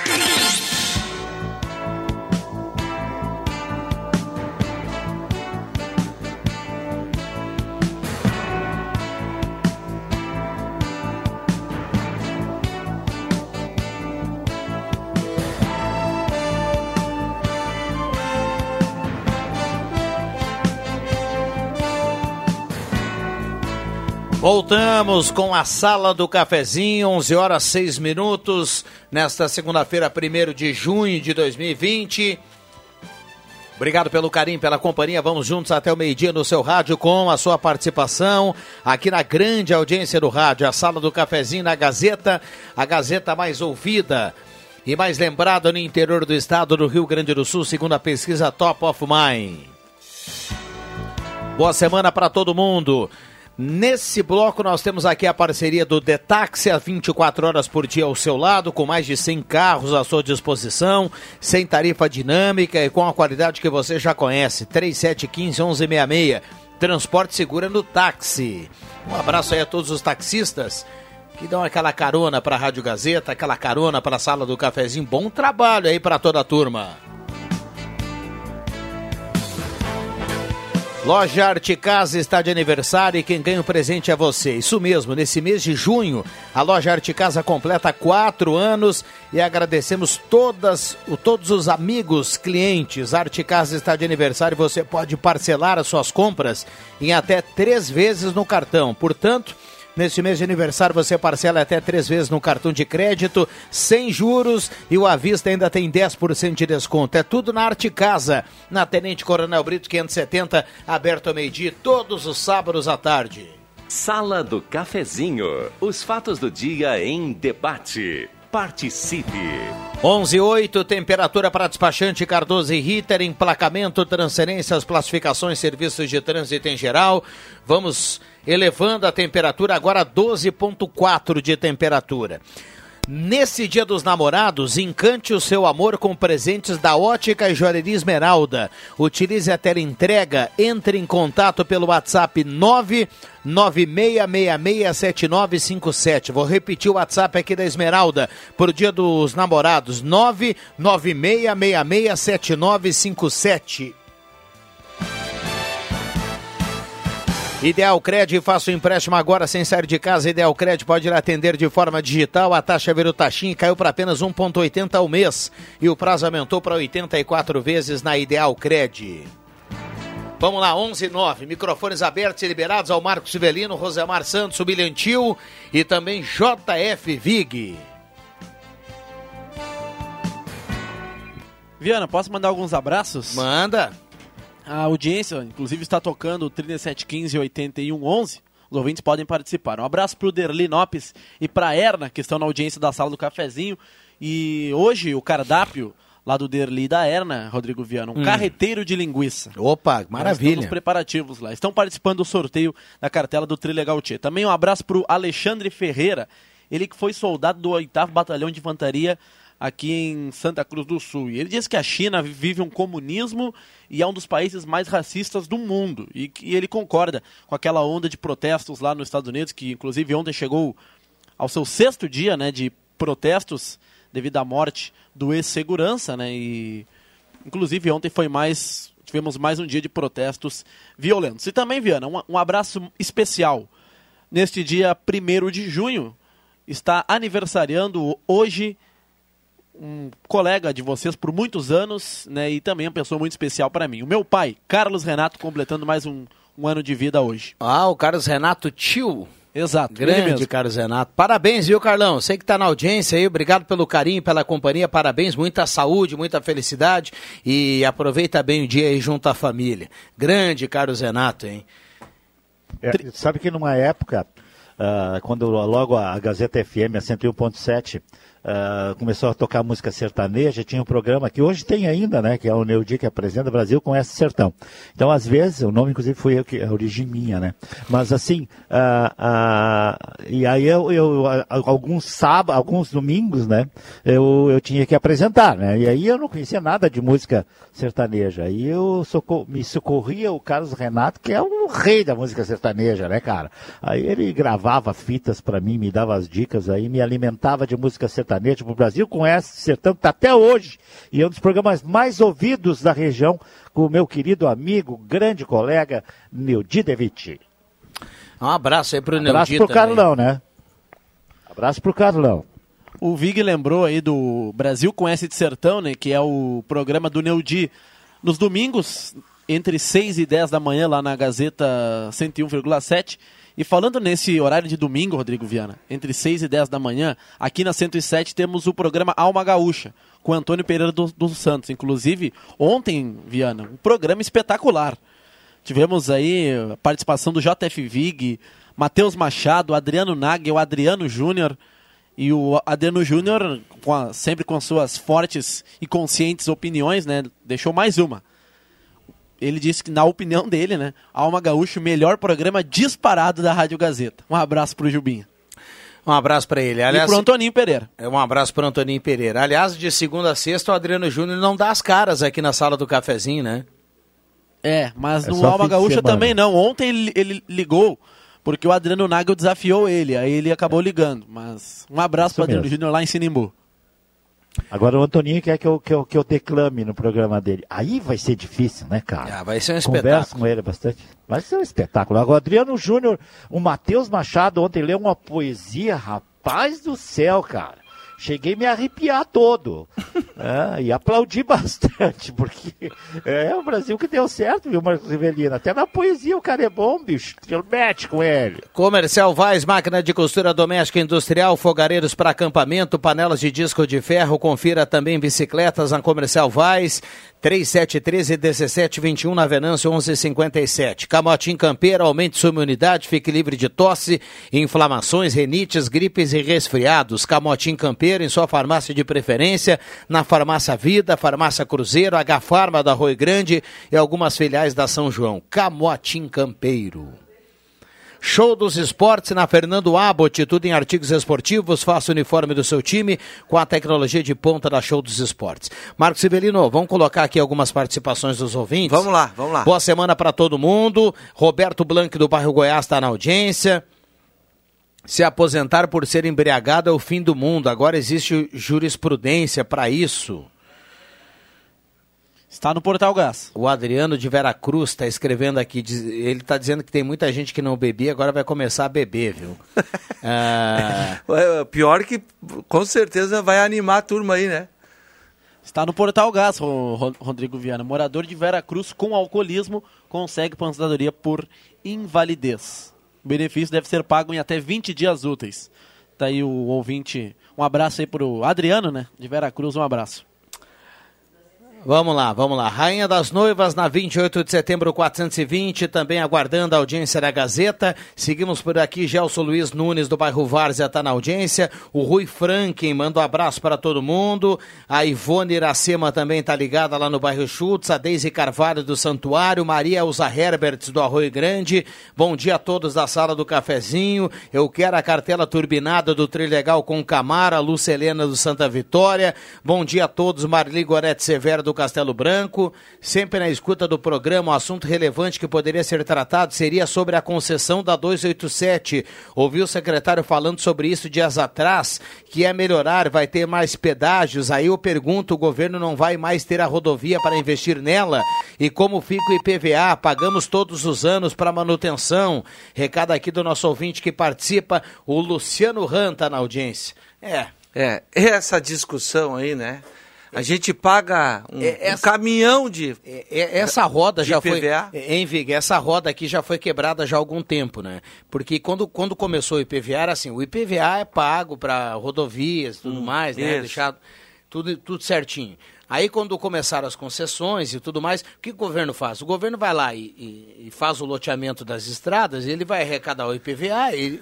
[SPEAKER 1] Voltamos com a sala do cafezinho, 11 horas 6 minutos, nesta segunda-feira, 1 de junho de 2020. Obrigado pelo carinho, pela companhia. Vamos juntos até o meio-dia no seu rádio com a sua participação aqui na grande audiência do rádio, a sala do cafezinho na Gazeta, a Gazeta mais ouvida e mais lembrada no interior do estado do Rio Grande do Sul, segundo a pesquisa Top of Mind. Boa semana para todo mundo. Nesse bloco nós temos aqui a parceria do Detaxi, 24 horas por dia ao seu lado, com mais de 100 carros à sua disposição, sem tarifa dinâmica e com a qualidade que você já conhece. 3715-1166. Transporte segura no táxi. Um abraço aí a todos os taxistas que dão aquela carona para a Rádio Gazeta, aquela carona para a sala do cafezinho. Bom trabalho aí para toda a turma. Loja Arte Casa está de aniversário e quem ganha o presente é você. Isso mesmo, nesse mês de junho, a Loja Arte Casa completa quatro anos e agradecemos todas, todos os amigos, clientes. Arte Casa está de aniversário e você pode parcelar as suas compras em até três vezes no cartão. Portanto, Neste mês de aniversário você parcela até três vezes no cartão de crédito, sem juros e o à vista ainda tem 10% de desconto. É tudo na Arte Casa, na Tenente Coronel Brito 570, aberto ao meio-dia todos os sábados à tarde.
[SPEAKER 7] Sala do Cafezinho. Os fatos do dia em debate. Participe.
[SPEAKER 1] 11:08 temperatura para despachante Cardoso e Ritter, emplacamento, transferências, classificações, serviços de trânsito em geral. Vamos elevando a temperatura agora 12.4 de temperatura. Nesse Dia dos Namorados, encante o seu amor com presentes da Ótica e Joalheria Esmeralda. Utilize a tela entrega, entre em contato pelo WhatsApp 996667957. Vou repetir o WhatsApp aqui da Esmeralda para o Dia dos Namorados, 996667957. Ideal Cred, faça o empréstimo agora sem sair de casa. Ideal Cred pode ir atender de forma digital. A taxa Verutaxim caiu para apenas 1,80 ao mês e o prazo aumentou para 84 vezes na Ideal Cred. Vamos lá, 11 9, microfones abertos e liberados ao Marcos Sivelino, Rosemar Santos, o Bilhantil e também JF Vig.
[SPEAKER 5] Viana, posso mandar alguns abraços?
[SPEAKER 1] Manda.
[SPEAKER 5] A audiência, inclusive, está tocando 3715 8111. Os ouvintes podem participar. Um abraço para o Derli Nopes e para a Erna, que estão na audiência da sala do cafezinho. E hoje o cardápio lá do Derli da Erna, Rodrigo Viana, um hum. carreteiro de linguiça.
[SPEAKER 1] Opa, maravilha.
[SPEAKER 5] Os preparativos lá. Estão participando do sorteio da cartela do Trilegal Tchê. Também um abraço para o Alexandre Ferreira, ele que foi soldado do 8 Batalhão de Infantaria aqui em Santa Cruz do Sul. E ele diz que a China vive um comunismo e é um dos países mais racistas do mundo. E, e ele concorda com aquela onda de protestos lá nos Estados Unidos, que inclusive ontem chegou ao seu sexto dia né, de protestos devido à morte do ex-segurança, né? E inclusive ontem foi mais. Tivemos mais um dia de protestos violentos. E também, Viana, um, um abraço especial. Neste dia 1 de junho, está aniversariando hoje um colega de vocês por muitos anos, né? E também uma pessoa muito especial para mim. O meu pai, Carlos Renato, completando mais um, um ano de vida hoje.
[SPEAKER 1] Ah, o Carlos Renato tio.
[SPEAKER 5] Exato.
[SPEAKER 1] Grande Carlos Renato. Parabéns, viu, Carlão? Sei que está na audiência aí. Obrigado pelo carinho, pela companhia. Parabéns, muita saúde, muita felicidade. E aproveita bem o dia aí junto à família. Grande Carlos Renato, hein?
[SPEAKER 4] É, sabe que numa época, uh, quando logo a Gazeta FM, a 101.7, Uh, começou a tocar música sertaneja, tinha um programa que hoje tem ainda, né, que é o Neudi que apresenta Brasil com esse sertão. Então, às vezes, o nome inclusive foi eu que, a origem minha, né? Mas assim, uh, uh, e aí eu, eu alguns sábados, alguns domingos, né, eu, eu tinha que apresentar, né? E aí eu não conhecia nada de música sertaneja. E eu socor, me socorria o Carlos Renato, que é o rei da música sertaneja, né, cara? Aí ele gravava fitas para mim, me dava as dicas aí, me alimentava de música sertaneja sertanejo para o Brasil, com esse sertão que está até hoje e é um dos programas mais ouvidos da região, com o meu querido amigo, grande colega, Neudi Devitt.
[SPEAKER 1] Um abraço aí para o
[SPEAKER 4] Neudi Abraço para o Carlão, né? Abraço para o Carlão.
[SPEAKER 5] O Vig lembrou aí do Brasil Conhece de Sertão, né? Que é o programa do Neudi nos domingos, entre 6 e 10 da manhã, lá na Gazeta 101,7. E falando nesse horário de domingo, Rodrigo Viana, entre 6 e 10 da manhã, aqui na 107 temos o programa Alma Gaúcha, com Antônio Pereira dos do Santos. Inclusive, ontem, Viana, um programa espetacular. Tivemos aí a participação do JF Vig, Matheus Machado, Adriano Nagel, Adriano Júnior. E o Adriano Júnior, sempre com suas fortes e conscientes opiniões, né, deixou mais uma ele disse que, na opinião dele, né, Alma Gaúcho, o melhor programa disparado da Rádio Gazeta. Um abraço pro Jubinha.
[SPEAKER 1] Um abraço para ele. Aliás,
[SPEAKER 5] e pro Antoninho Pereira.
[SPEAKER 1] É, um abraço pro Antoninho Pereira. Aliás, de segunda a sexta, o Adriano Júnior não dá as caras aqui na sala do cafezinho, né?
[SPEAKER 5] É, mas é no Alma Gaúcha também não. Ontem ele, ele, ligou, porque o Adriano Nagel desafiou ele, aí ele acabou ligando. Mas um abraço Isso pro Adriano Júnior lá em Sinimbu.
[SPEAKER 4] Agora o Antoninho quer que eu, que, eu, que eu declame no programa dele. Aí vai ser difícil, né, cara?
[SPEAKER 1] Ah, vai ser um espetáculo.
[SPEAKER 4] Converso com ele bastante. Vai ser um espetáculo. Agora, o Adriano Júnior, o Matheus Machado ontem leu uma poesia, rapaz do céu, cara cheguei a me arrepiar todo. é, e aplaudi bastante, porque é o Brasil que deu certo, viu, Marcos Rivelino? Até na poesia o cara é bom, bicho. Mete com ele.
[SPEAKER 1] Comercial Vaz, máquina de costura doméstica industrial, fogareiros para acampamento, panelas de disco de ferro. Confira também bicicletas na Comercial Vaz. 3713 1721 na Venâncio 1157. Camotim Campeiro, aumente sua imunidade, fique livre de tosse, inflamações, renites, gripes e resfriados. Camotim Campeiro em sua farmácia de preferência, na Farmácia Vida, Farmácia Cruzeiro, H Farma da Rui Grande e algumas filiais da São João. Camotim Campeiro. Show dos Esportes na Fernando Abbott, tudo em artigos esportivos, faça o uniforme do seu time com a tecnologia de ponta da Show dos Esportes. Marcos Sibelino, vamos colocar aqui algumas participações dos ouvintes?
[SPEAKER 3] Vamos lá, vamos lá.
[SPEAKER 1] Boa semana para todo mundo. Roberto Blanc do bairro Goiás está na audiência. Se aposentar por ser embriagado é o fim do mundo. Agora existe jurisprudência para isso.
[SPEAKER 5] Está no Portal Gás.
[SPEAKER 1] O Adriano de Veracruz está escrevendo aqui, ele está dizendo que tem muita gente que não bebia, agora vai começar a beber, viu?
[SPEAKER 3] ah... Pior que com certeza vai animar a turma aí, né?
[SPEAKER 5] Está no Portal Gás, Rodrigo Viana. Morador de Veracruz com alcoolismo consegue aposentadoria por invalidez. O benefício deve ser pago em até 20 dias úteis. Tá aí o ouvinte. Um abraço aí para o Adriano, né? De Veracruz, um abraço.
[SPEAKER 1] Vamos lá, vamos lá. Rainha das Noivas na 28 de setembro 420, também aguardando a audiência da Gazeta. Seguimos por aqui, Gelson Luiz Nunes do bairro Várzea está na audiência. O Rui Franken manda um abraço para todo mundo. A Ivone Iracema também está ligada lá no bairro Schutz. A Deise Carvalho do Santuário. Maria Elza Herberts do Arroio Grande. Bom dia a todos da sala do cafezinho. Eu quero a cartela turbinada do Trilegal com Camara, Lúcia Helena do Santa Vitória. Bom dia a todos, Marli Gorete Severo do do Castelo Branco, sempre na escuta do programa, um assunto relevante que poderia ser tratado seria sobre a concessão da 287. Ouvi o secretário falando sobre isso dias atrás, que é melhorar, vai ter mais pedágios. Aí eu pergunto, o governo não vai mais ter a rodovia para investir nela? E como fica o IPVA? Pagamos todos os anos para manutenção. Recado aqui do nosso ouvinte que participa, o Luciano Ranta na audiência. É.
[SPEAKER 3] É, essa discussão aí, né? A gente paga um, é, essa, um caminhão de.
[SPEAKER 1] É, é essa roda já PVA. foi. Em Vig, essa roda aqui já foi quebrada já há algum tempo, né? Porque quando, quando começou o IPVA, era assim: o IPVA é pago para rodovias e tudo hum, mais, né? Deixado tudo, tudo certinho. Aí, quando começaram as concessões e tudo mais, o que o governo faz? O governo vai lá e, e, e faz o loteamento das estradas, ele vai arrecadar o IPVA, ele,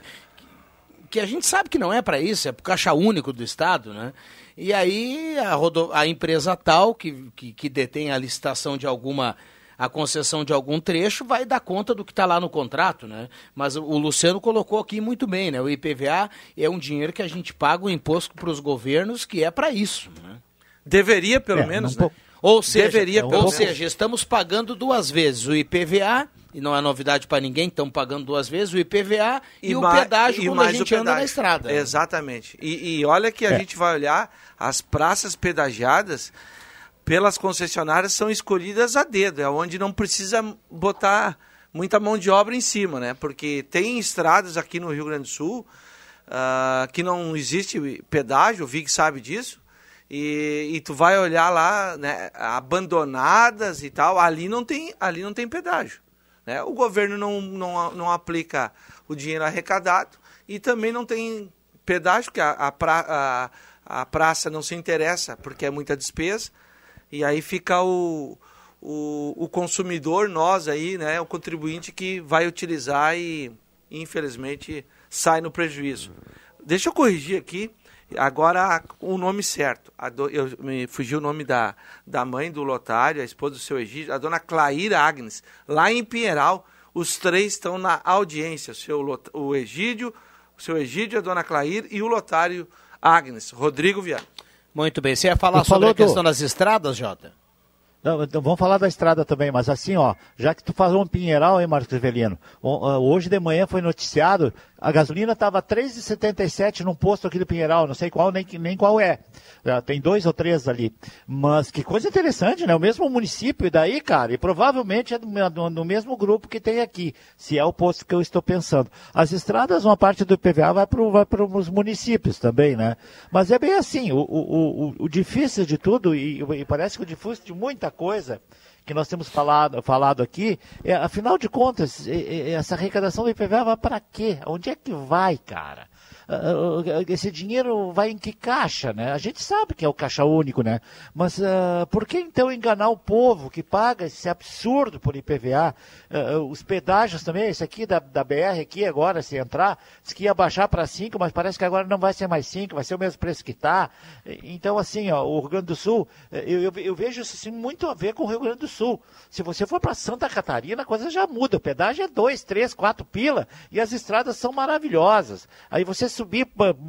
[SPEAKER 1] que a gente sabe que não é para isso, é para o caixa único do Estado, né? E aí a, rodo... a empresa tal que, que, que detém a licitação de alguma a concessão de algum trecho vai dar conta do que está lá no contrato, né? Mas o Luciano colocou aqui muito bem, né? O IPVA é um dinheiro que a gente paga o imposto para os governos que é para isso, né?
[SPEAKER 3] Deveria, pelo é, menos, né?
[SPEAKER 1] Ou seja, Deveria, ou seja, estamos pagando duas vezes o IPVA e não é novidade para ninguém, estamos pagando duas vezes, o IPVA e, e o pedágio e quando a gente anda na estrada.
[SPEAKER 3] Exatamente. E, e olha que a é. gente vai olhar, as praças pedagiadas pelas concessionárias são escolhidas a dedo, é onde não precisa botar muita mão de obra em cima, né? Porque tem estradas aqui no Rio Grande do Sul uh, que não existe pedágio, o Vig sabe disso, e, e tu vai olhar lá, né, abandonadas e tal, ali não tem, ali não tem pedágio. Né? O governo não, não, não aplica o dinheiro arrecadado e também não tem pedágio, que a, a, pra, a, a praça não se interessa porque é muita despesa. E aí fica o, o, o, consumidor, nós aí, né, o contribuinte que vai utilizar e, infelizmente, sai no prejuízo. Deixa eu corrigir aqui. Agora, o nome certo. Do, eu, me fugiu o nome da, da mãe do Lotário, a esposa do seu Egídio, a dona Claíra Agnes, lá em Pinheiral. Os três estão na audiência: o, seu, o Egídio, o seu Egídio, a dona Clair e o Lotário Agnes, Rodrigo Viana.
[SPEAKER 1] Muito bem. Você ia falar sobre a questão do... das estradas, Jota?
[SPEAKER 4] Não, então vamos falar da estrada também, mas assim, ó, já que tu faz um Pinheiral, hein, Marcos Rivelino? Ah, hoje de manhã foi noticiado a gasolina estava 3,77 num posto aqui do Pinheiral, não sei qual nem, nem qual é. Uh, tem dois ou três ali. Mas que coisa interessante, né? O mesmo município, e daí, cara, e provavelmente é do, do, mesmo grupo que tem aqui, se é o posto que eu estou pensando. As estradas, uma parte do IPVA vai para os municípios também, né? Mas é bem assim, o, o, o, o difícil de tudo, e, e parece que o difícil de muita coisa, que nós temos falado, falado aqui, é, afinal de contas, é, é, essa arrecadação do IPVA vai para quê? Onde é que vai, cara? Uh, esse dinheiro vai em que caixa, né? A gente sabe que é o caixa único, né? Mas uh, por que então enganar o povo que paga esse absurdo por IPVA? os pedágios também, esse aqui da, da BR aqui agora, se entrar, disse que ia baixar para 5, mas parece que agora não vai ser mais 5, vai ser o mesmo preço que está. Então, assim, ó, o Rio Grande do Sul, eu, eu, eu vejo isso assim, muito a ver com o Rio Grande do Sul. Se você for para Santa Catarina, a coisa já muda. O pedágio é 2, 3, 4 pila e as estradas são maravilhosas. Aí você subir,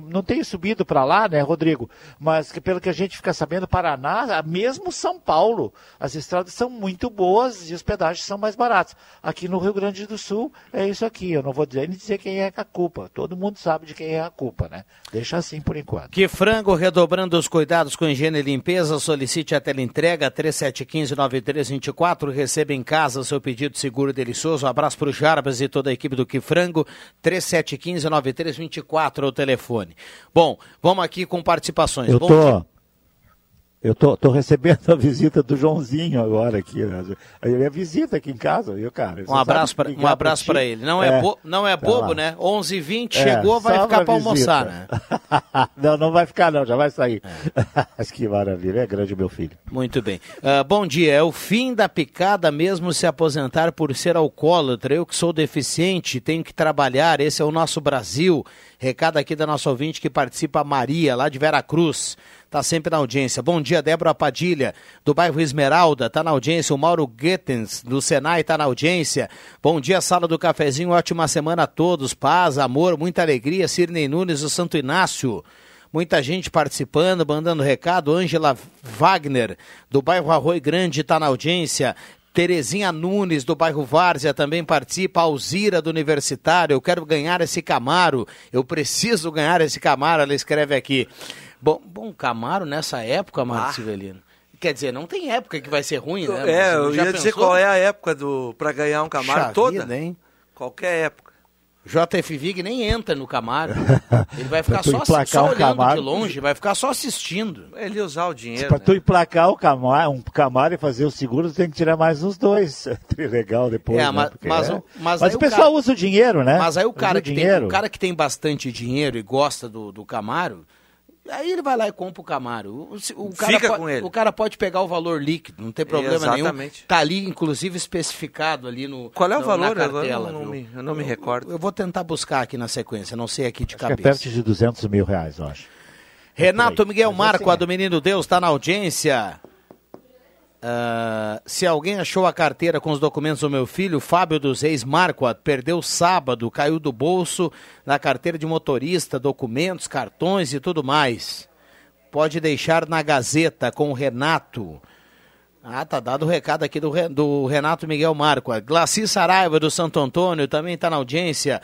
[SPEAKER 4] não tenho subido para lá, né, Rodrigo? Mas que, pelo que a gente fica sabendo, Paraná, mesmo São Paulo, as estradas são muito boas e os pedágios são mais baratos. Aqui no Rio Grande do Sul é isso aqui. Eu não vou dizer nem dizer quem é a culpa. Todo mundo sabe de quem é a culpa, né? Deixa assim por enquanto.
[SPEAKER 1] Que frango redobrando os cuidados com higiene e limpeza, solicite a teleentrega 3715-9324. Receba em casa seu pedido seguro e delicioso. Um abraço para o Jarbas e toda a equipe do Que Frango. 3715-9324 é o telefone. Bom, vamos aqui com participações.
[SPEAKER 4] Eu
[SPEAKER 1] Bom
[SPEAKER 4] tô. Eu tô, tô recebendo a visita do Joãozinho agora aqui. Né? Ele é visita aqui em casa, viu, cara?
[SPEAKER 1] Você um abraço para um abraço para ele. Não é, é bo, não é tá bobo, tá né? 11h20 é, chegou, vai ficar para almoçar, né?
[SPEAKER 4] não, não vai ficar não, já vai sair. É. Que maravilha, é grande meu filho.
[SPEAKER 1] Muito bem. Uh, bom dia, é o fim da picada mesmo se aposentar por ser alcoólatra. Eu que sou deficiente, tenho que trabalhar, esse é o nosso Brasil. Recado aqui da nossa ouvinte que participa, Maria, lá de Veracruz está sempre na audiência. Bom dia, Débora Padilha, do bairro Esmeralda, está na audiência. O Mauro Goetens, do Senai, está na audiência. Bom dia, sala do cafezinho, ótima semana a todos. Paz, amor, muita alegria. Sirnei Nunes, do Santo Inácio. Muita gente participando, mandando recado. Ângela Wagner, do bairro Arroio Grande, está na audiência. Terezinha Nunes, do bairro Várzea, também participa. Alzira, do Universitário. Eu quero ganhar esse Camaro. Eu preciso ganhar esse Camaro, ela escreve aqui. Bom, bom Camaro nessa época, Marcos ah. Civelino. Quer dizer, não tem época que vai ser ruim, né?
[SPEAKER 3] É, eu ia pensou? dizer qual é a época do para ganhar um Camaro Puxa toda.
[SPEAKER 1] Vida, hein?
[SPEAKER 3] Qualquer época.
[SPEAKER 1] JF Vig nem entra no Camaro. Ele vai ficar só, só olhando Camaro, de longe, vai ficar só assistindo.
[SPEAKER 3] Ele usar o dinheiro.
[SPEAKER 4] Para né? tu emplacar o Camaro, um Camaro e fazer o seguro, tu tem que tirar mais uns dois. Legal depois. É, né?
[SPEAKER 1] mas, mas,
[SPEAKER 4] é.
[SPEAKER 1] mas,
[SPEAKER 4] mas o pessoal cara, usa o dinheiro, né?
[SPEAKER 1] Mas aí o cara, que tem, o cara que tem bastante dinheiro e gosta do, do Camaro, Aí ele vai lá e compra o Camaro. O, o cara
[SPEAKER 3] Fica
[SPEAKER 1] pode,
[SPEAKER 3] com ele.
[SPEAKER 1] O cara pode pegar o valor líquido, não tem problema Exatamente. nenhum. Tá ali, inclusive, especificado ali no.
[SPEAKER 3] Qual é o
[SPEAKER 1] no,
[SPEAKER 3] valor? Cartela, eu, não, me, eu não me recordo.
[SPEAKER 1] Eu, eu, vou tentar buscar aqui na sequência, não sei aqui de
[SPEAKER 4] acho
[SPEAKER 1] cabeça.
[SPEAKER 4] Que é perto de 200 mil reais, eu acho.
[SPEAKER 1] Renato Miguel Marco, a do Menino Deus, está na audiência. Uh, se alguém achou a carteira com os documentos do meu filho, Fábio dos Reis Marco, perdeu sábado, caiu do bolso na carteira de motorista, documentos, cartões e tudo mais. Pode deixar na Gazeta com o Renato. Ah, tá dado o recado aqui do, do Renato Miguel A Glaci Saraiva do Santo Antônio também está na audiência.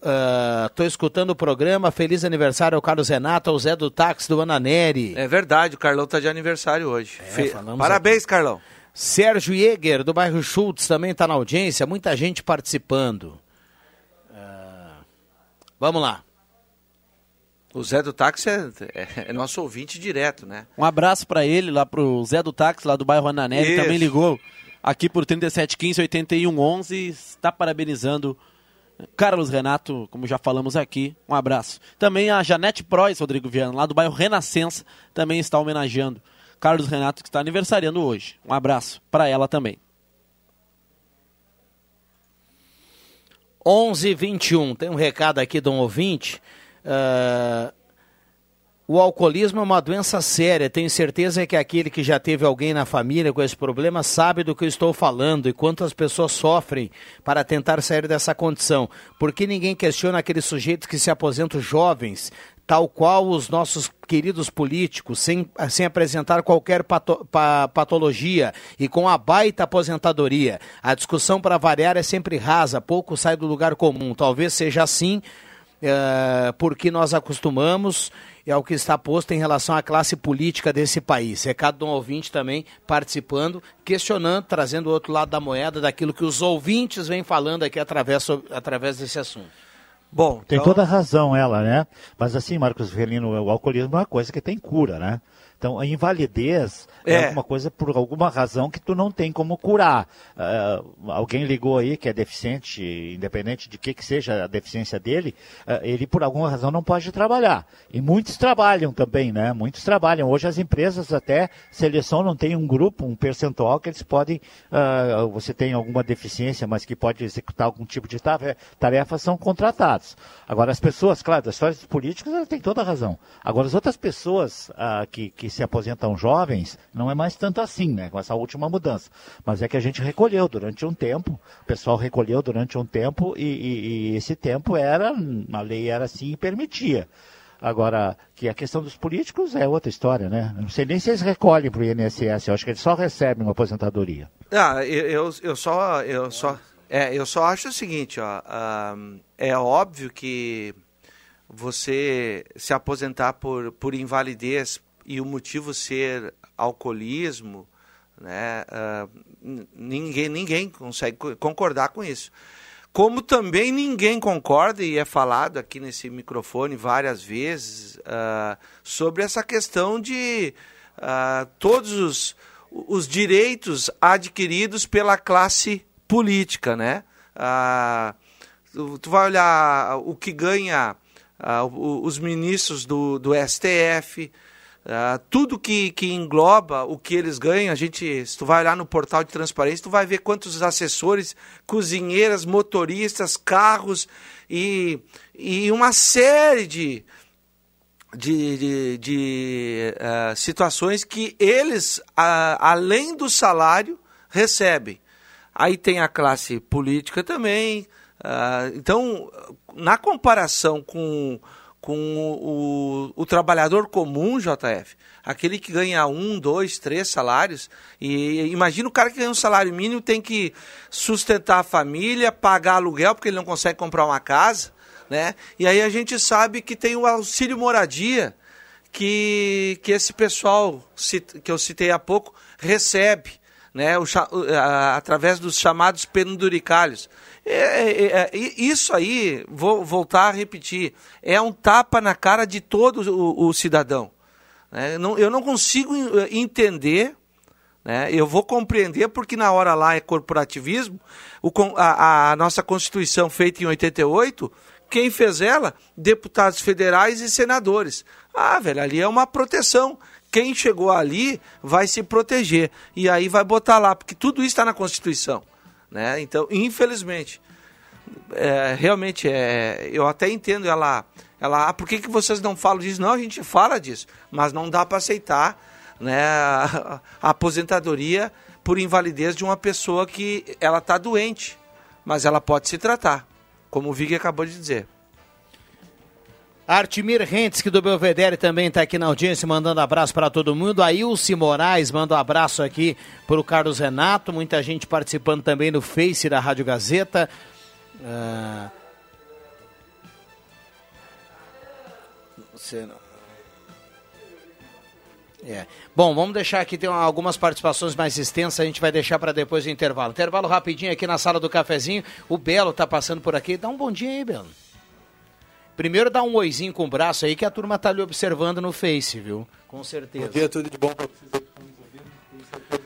[SPEAKER 1] Estou uh, escutando o programa. Feliz aniversário ao Carlos Renato, ao Zé do Táxi do Ananeri.
[SPEAKER 3] É verdade, o Carlão está de aniversário hoje. É, Fe... Parabéns, aqui. Carlão.
[SPEAKER 1] Sérgio Jäger, do bairro Schultz, também está na audiência. Muita gente participando. Uh, vamos lá.
[SPEAKER 3] O Zé do Táxi é, é, é, nosso ouvinte direto, né?
[SPEAKER 5] Um abraço para ele, lá pro Zé do Táxi, lá do bairro Ananelli, também ligou aqui por 3715 8111, está parabenizando Carlos Renato, como já falamos aqui, um abraço. Também a Janete Prois, Rodrigo Viana, lá do bairro Renascença, também está homenageando Carlos Renato, que está aniversariando hoje. Um abraço para ela também.
[SPEAKER 1] 11:21 tem um recado aqui de um ouvinte Uh, o alcoolismo é uma doença séria. Tenho certeza que aquele que já teve alguém na família com esse problema sabe do que eu estou falando e quantas pessoas sofrem para tentar sair dessa condição. Porque ninguém questiona aqueles sujeitos que se aposentam jovens, tal qual os nossos queridos políticos, sem, sem apresentar qualquer pato, pa, patologia e com a baita aposentadoria. A discussão, para variar, é sempre rasa, pouco sai do lugar comum. Talvez seja assim é, porque nós acostumamos e ao que está posto em relação à classe política desse país. Recado de um ouvinte também participando, questionando, trazendo o outro lado da moeda daquilo que os ouvintes vêm falando aqui através, através desse assunto.
[SPEAKER 4] Bom, tem então... toda a razão ela, né? Mas assim, Marcos Ferlino, o alcoolismo é uma coisa que tem cura, né? Então, a invalidez é. é alguma coisa por alguma razão que tu não tem como curar. Uh, alguém ligou aí que é deficiente, independente de que, que seja a deficiência dele, uh, ele por alguma razão não pode trabalhar. E muitos trabalham também, né? Muitos trabalham. Hoje as empresas até selecionam, tem um grupo, um percentual que eles podem, uh, você tem alguma deficiência, mas que pode executar algum tipo de tarefa, são contratados. Agora as pessoas, claro, as histórias dos políticos, ela tem toda a razão. Agora as outras pessoas que, que se aposentam jovens, não é mais tanto assim, né? Com essa última mudança. Mas é que a gente recolheu durante um tempo, o pessoal recolheu durante um tempo e, e, e esse tempo era, a lei era assim e permitia. Agora, que a questão dos políticos é outra história, né? Não sei nem se eles recolhem para o INSS, eu acho que eles só recebem uma aposentadoria.
[SPEAKER 3] Ah, eu, eu, só, eu só, é, eu só acho o seguinte, ó, é óbvio que você se aposentar por, por invalidez e o motivo ser alcoolismo, né, uh, ninguém, ninguém consegue concordar com isso. Como também ninguém concorda, e é falado aqui nesse microfone várias vezes, uh, sobre essa questão de uh, todos os, os direitos adquiridos pela classe política, né? Uh, tu vai olhar o que ganha os ministros do, do STF, Uh, tudo que, que engloba o que eles ganham, a gente, se tu vai olhar no portal de transparência, tu vai ver quantos assessores, cozinheiras, motoristas, carros e, e uma série de, de, de, de uh, situações que eles, uh, além do salário, recebem. Aí tem a classe política também. então, na comparação com com o, o, o, trabalhador comum, JF, aquele que ganha um, dois, três salários, e imagina o cara que ganha um salário mínimo tem que sustentar a família, pagar aluguel porque ele não consegue comprar uma casa, né? E aí a gente sabe que tem o auxílio moradia que, que esse pessoal que eu citei há pouco recebe, né? O, através dos chamados penduricalhos. É, é, é, isso aí, vou voltar a repetir, é um tapa na cara de todo o, o cidadão. Né? Não, eu não consigo eh, entender, né? eu vou compreender porque na hora lá é corporativismo, o, a, a nossa Constituição feita em 88, quem fez ela? Deputados federais e senadores. Ah, velho, ali é uma proteção quem chegou ali vai se proteger. E aí vai botar lá, porque tudo isso está na Constituição. Né? Então, infelizmente, é, realmente, é, eu até entendo ela, ela ah, por que, que vocês não falam disso? Não, a gente fala disso, mas não dá para aceitar né, a, a, aposentadoria por invalidez de uma pessoa que ela está doente, mas ela pode se tratar, como o Vig acabou de dizer.
[SPEAKER 1] Artimir Rentes, que do Belvedere também está aqui na audiência, mandando abraço para todo mundo. Ailce Moraes manda um abraço aqui para o Carlos Renato. Muita gente participando também no Face da Rádio Gazeta. Uh... Você não. É. Bom, vamos deixar aqui, tem algumas participações mais extensas, a gente vai deixar para depois do intervalo. Intervalo rapidinho aqui na sala do cafezinho. O Belo está passando por aqui. Dá um bom dia aí, Belo. Primeiro dá um oizinho com o braço aí que a turma tá ali observando no Face, viu? Com certeza.
[SPEAKER 15] Bom dia, tudo de bom para vocês que estão nos ouvindo.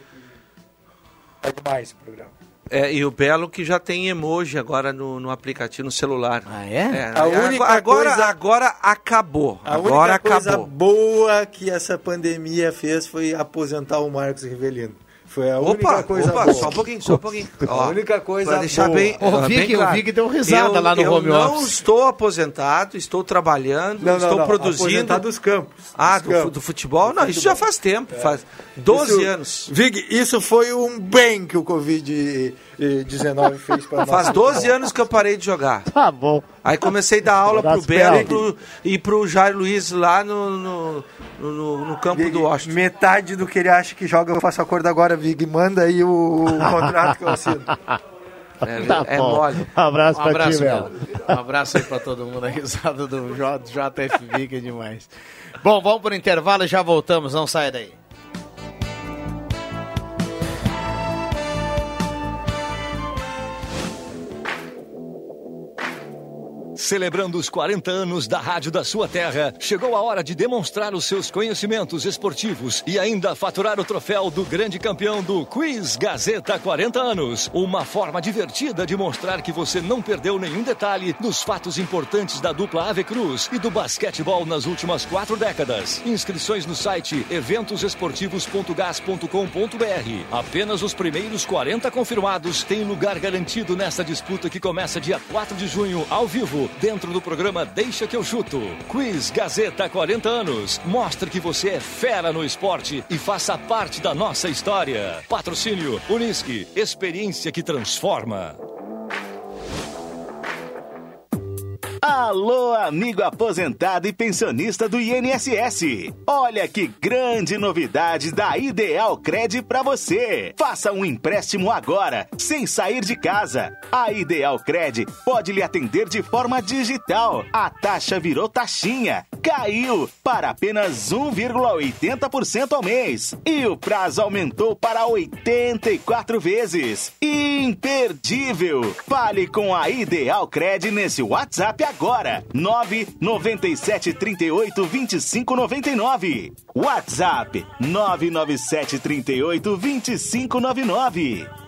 [SPEAKER 15] É demais o programa.
[SPEAKER 3] É, e o Belo que já tem emoji agora no, no aplicativo, no celular.
[SPEAKER 1] Ah, é? é
[SPEAKER 3] a única agora, coisa, agora acabou.
[SPEAKER 15] A
[SPEAKER 3] agora
[SPEAKER 15] única coisa acabou. boa que essa pandemia fez foi aposentar o Marcos Rivelino. Foi a única
[SPEAKER 3] opa,
[SPEAKER 15] coisa
[SPEAKER 3] opa,
[SPEAKER 15] boa.
[SPEAKER 3] Só um pouquinho, só um pouquinho.
[SPEAKER 15] Ó, a única coisa pra
[SPEAKER 3] deixar
[SPEAKER 15] boa.
[SPEAKER 3] bem,
[SPEAKER 1] o Vig,
[SPEAKER 3] claro.
[SPEAKER 1] o Vig deu risada
[SPEAKER 3] eu,
[SPEAKER 1] lá no
[SPEAKER 3] eu
[SPEAKER 1] home
[SPEAKER 3] não
[SPEAKER 1] office.
[SPEAKER 3] estou aposentado, estou trabalhando,
[SPEAKER 15] não, não,
[SPEAKER 3] estou
[SPEAKER 15] não,
[SPEAKER 3] produzindo.
[SPEAKER 15] Aposentado dos campos.
[SPEAKER 3] Ah,
[SPEAKER 15] dos
[SPEAKER 3] do,
[SPEAKER 15] campos.
[SPEAKER 3] do, futebol? Não, isso já faz tempo, é. faz 12
[SPEAKER 15] isso,
[SPEAKER 3] anos.
[SPEAKER 15] Vig, isso foi um bem que o Covid-19 fez para nós.
[SPEAKER 3] Faz 12 anos que eu parei de jogar.
[SPEAKER 4] Tá bom.
[SPEAKER 3] Aí comecei a dar aula pro Belo e pro, e pro Jair Luiz lá no, no, no, no campo
[SPEAKER 15] Vig,
[SPEAKER 3] do Washington.
[SPEAKER 15] Metade do que ele acha que joga eu faço acordo agora, Vig. Manda aí o, o contrato que eu assino.
[SPEAKER 3] É, tá é mole.
[SPEAKER 4] Um abraço
[SPEAKER 1] Um
[SPEAKER 4] pra
[SPEAKER 1] abraço,
[SPEAKER 4] ti, Belo.
[SPEAKER 1] Um abraço aí pra todo mundo. A risada do J, JFV que é demais. Bom, vamos pro intervalo e já voltamos. Não sai daí.
[SPEAKER 2] Celebrando os 40 anos da Rádio da sua terra, chegou a hora de demonstrar os seus conhecimentos esportivos e ainda faturar o troféu do grande campeão do Quiz Gazeta 40 anos. Uma forma divertida de mostrar que você não perdeu nenhum detalhe dos fatos importantes da dupla Ave Cruz e do basquetebol nas últimas quatro décadas. Inscrições no site eventosesportivos.gas.com.br. Apenas os primeiros 40 confirmados têm lugar garantido nessa disputa que começa dia 4 de junho, ao vivo, dentro do programa Deixa que eu chuto. Quiz Gazeta 40 anos. Mostre que você é fera no esporte e faça parte da nossa história. Patrocínio Unisque, experiência que transforma.
[SPEAKER 16] Alô, amigo aposentado e pensionista do INSS. Olha que grande novidade da Ideal Cred para você. Faça um empréstimo agora, sem sair de casa. A Ideal Cred pode lhe atender de forma digital. A taxa virou taxinha. Caiu para apenas 1,80% ao mês. E o prazo aumentou para 84 vezes. Imperdível. Fale com a Ideal Cred nesse WhatsApp agora. 997 38 25 99. WhatsApp 997 38 25 99.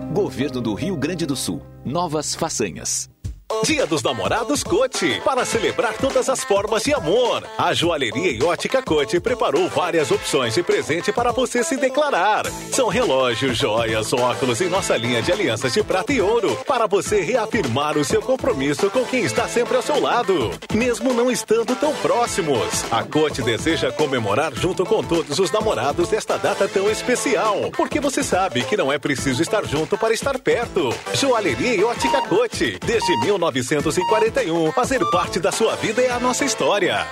[SPEAKER 17] Governo do Rio Grande do Sul. Novas façanhas.
[SPEAKER 9] Dia dos Namorados Cote. Para celebrar todas as formas de amor, a Joalheria e Ótica Cote preparou várias opções de presente para você se declarar. São relógios, joias, óculos e nossa linha de alianças de prata e ouro para você reafirmar o seu compromisso com quem está sempre ao seu lado, mesmo não estando tão próximos. A Cote deseja comemorar junto com todos os namorados desta data tão especial, porque você sabe que não é preciso estar junto para estar perto. Joalheria e Ótica Cote, desde 19 1941. Fazer parte da sua vida é a nossa história.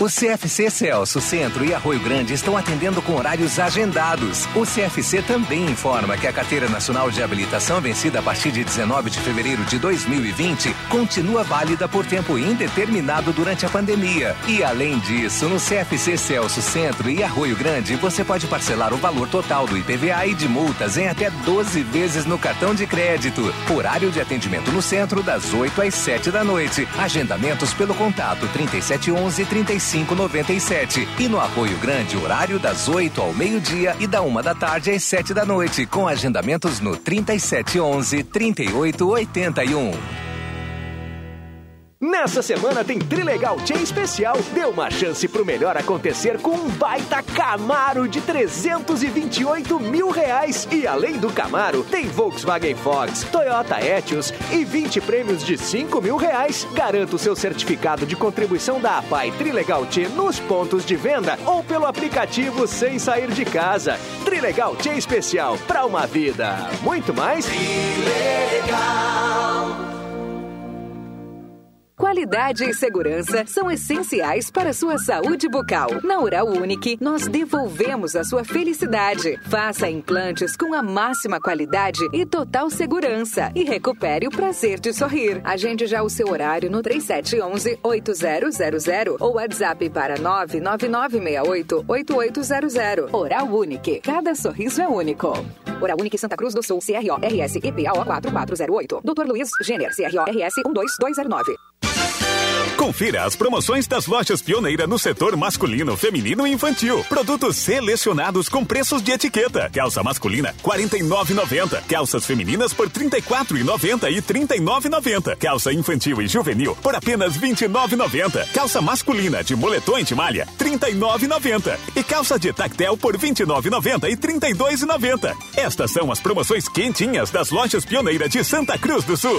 [SPEAKER 12] O CFC Celso Centro e Arroio Grande estão atendendo com horários agendados. O CFC também informa que a Carteira Nacional de Habilitação, vencida a partir de 19 de fevereiro de 2020, continua válida por tempo indeterminado durante a pandemia. E além disso, no CFC Celso Centro e Arroio Grande, você pode parcelar o valor total do IPVA e de multas em até 12 vezes no cartão de crédito. Horário de atendimento no centro das 8 às 7 da noite. Agendamentos pelo contato 3711 35 3597. E no Apoio Grande, horário das 8 ao meio-dia e da uma da tarde às 7 da noite, com agendamentos no 3711 3881.
[SPEAKER 14] Nessa semana tem Trilegal Tia Especial. Dê uma chance pro melhor acontecer com um baita Camaro de 328 mil reais. E além do Camaro, tem Volkswagen Fox, Toyota Etios e 20 prêmios de 5 mil reais. Garanta o seu certificado de contribuição da APAI Trilegal Tia nos pontos de venda ou pelo aplicativo sem sair de casa. Trilegal Tia Especial, pra uma vida muito mais.
[SPEAKER 10] Trilegal. Qualidade e segurança são essenciais para sua saúde bucal. Na Oral Unique, nós devolvemos a sua felicidade. Faça implantes com a máxima qualidade e total segurança e recupere o prazer de sorrir. Agende já o seu horário no 3711-8000 ou WhatsApp para 99968-8800. Oral Unique. Cada sorriso é único. Oral Unique Santa Cruz do Sul, CRO, RS, EPAO 4408. Dr. Luiz Gêner, CRO, RS 12209.
[SPEAKER 9] Confira as promoções das lojas Pioneira no setor masculino, feminino e infantil. Produtos selecionados com preços de etiqueta. Calça masculina 49,90. Calças femininas por 34,90 e 39,90. Calça infantil e juvenil por apenas 29,90. Calça masculina de moletom e de malha 39,90 e calça de tactel por 29,90 e 32,90. Estas são as promoções quentinhas das lojas Pioneira de Santa Cruz do Sul.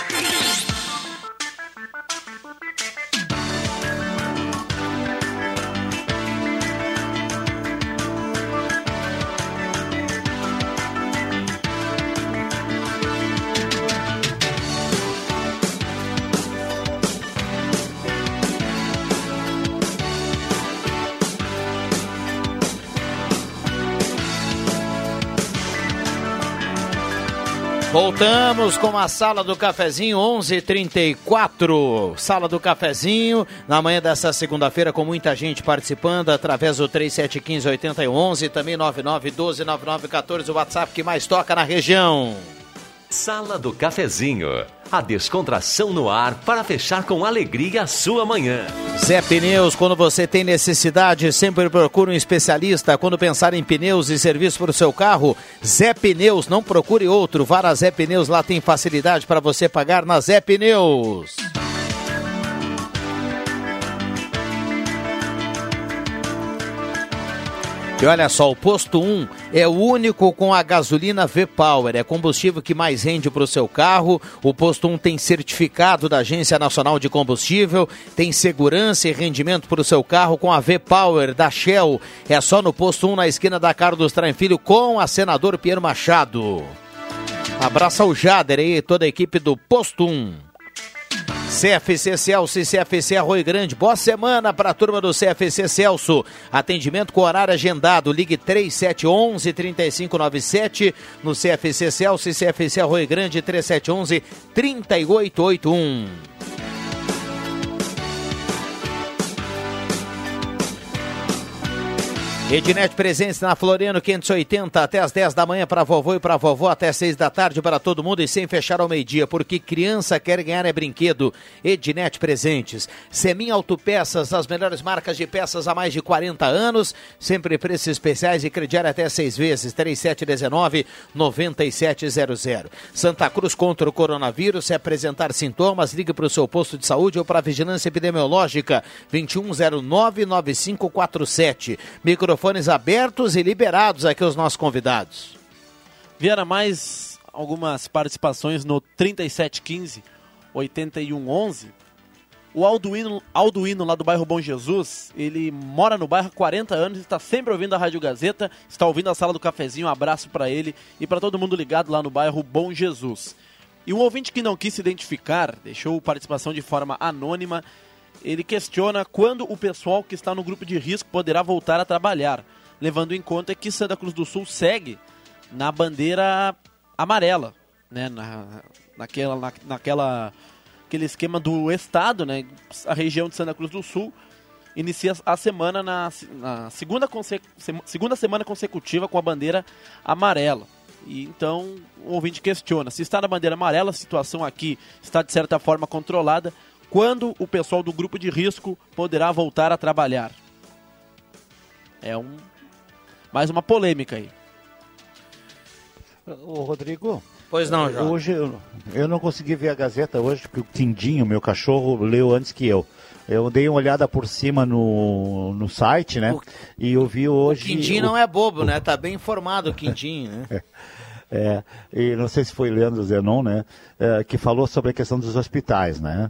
[SPEAKER 1] Voltamos com a Sala do Cafezinho 11:34. Sala do Cafezinho na manhã dessa segunda-feira com muita gente participando através do 3715 8111 também 9912 9914 o WhatsApp que mais toca na região.
[SPEAKER 18] Sala do Cafezinho, a descontração no ar para fechar com alegria a sua manhã.
[SPEAKER 1] Zé Pneus, quando você tem necessidade, sempre procure um especialista. Quando pensar em pneus e serviço para o seu carro, Zé Pneus, não procure outro. Vá na Zé Pneus, lá tem facilidade para você pagar na Zé Pneus. E olha só, o posto 1 é o único com a gasolina V-Power. É combustível que mais rende para o seu carro. O posto 1 tem certificado da Agência Nacional de Combustível, tem segurança e rendimento para o seu carro com a V-Power da Shell. É só no posto 1 na esquina da Carlos Traem Filho com a senador Pierre Machado. Abraça o Jader e toda a equipe do posto 1. CFC Celso e CFC Arroio Grande. Boa semana para a turma do CFC Celso. Atendimento com horário agendado. Ligue 3711 3597 no CFC Celso e CFC Arroio Grande 3711 3881. Ednet presentes na Floriano 580 até as 10 da manhã para vovô e para vovó, até 6 da tarde para todo mundo e sem fechar ao meio-dia, porque criança quer ganhar é brinquedo. Ednet presentes. Semin Autopeças, as melhores marcas de peças há mais de 40 anos, sempre preços especiais e crediário até seis vezes, 3719 9700. Santa Cruz contra o coronavírus, se apresentar sintomas, ligue para o seu posto de saúde ou para a vigilância epidemiológica 2109 9547. Microfone microfones abertos e liberados aqui os nossos convidados.
[SPEAKER 5] Viera mais algumas participações no 3715 8111. O Alduino, Alduino, lá do bairro Bom Jesus, ele mora no bairro há 40 anos, está sempre ouvindo a Rádio Gazeta, está ouvindo a sala do cafezinho. Um abraço para ele e para todo mundo ligado lá no bairro Bom Jesus. E um ouvinte que não quis se identificar, deixou participação de forma anônima ele questiona quando o pessoal que está no grupo de risco poderá voltar a trabalhar, levando em conta que Santa Cruz do Sul segue na bandeira amarela, né, na, naquela, na, naquela aquele esquema do estado, né, a região de Santa Cruz do Sul inicia a semana na, na segunda, segunda semana consecutiva com a bandeira amarela. E então o ouvinte questiona: se está na bandeira amarela, a situação aqui está de certa forma controlada, quando o pessoal do grupo de risco poderá voltar a trabalhar? É um mais uma polêmica aí.
[SPEAKER 4] Ô, Rodrigo.
[SPEAKER 1] Pois não, João.
[SPEAKER 4] Hoje eu, eu não consegui ver a Gazeta hoje, porque o Tindinho, meu cachorro, leu antes que eu. Eu dei uma olhada por cima no, no site, né? O, e eu vi hoje.
[SPEAKER 1] O Quindim não é bobo, né? Tá bem informado o Quindim, né?
[SPEAKER 4] É, e não sei se foi Leandro Zenon, né? É, que falou sobre a questão dos hospitais, né?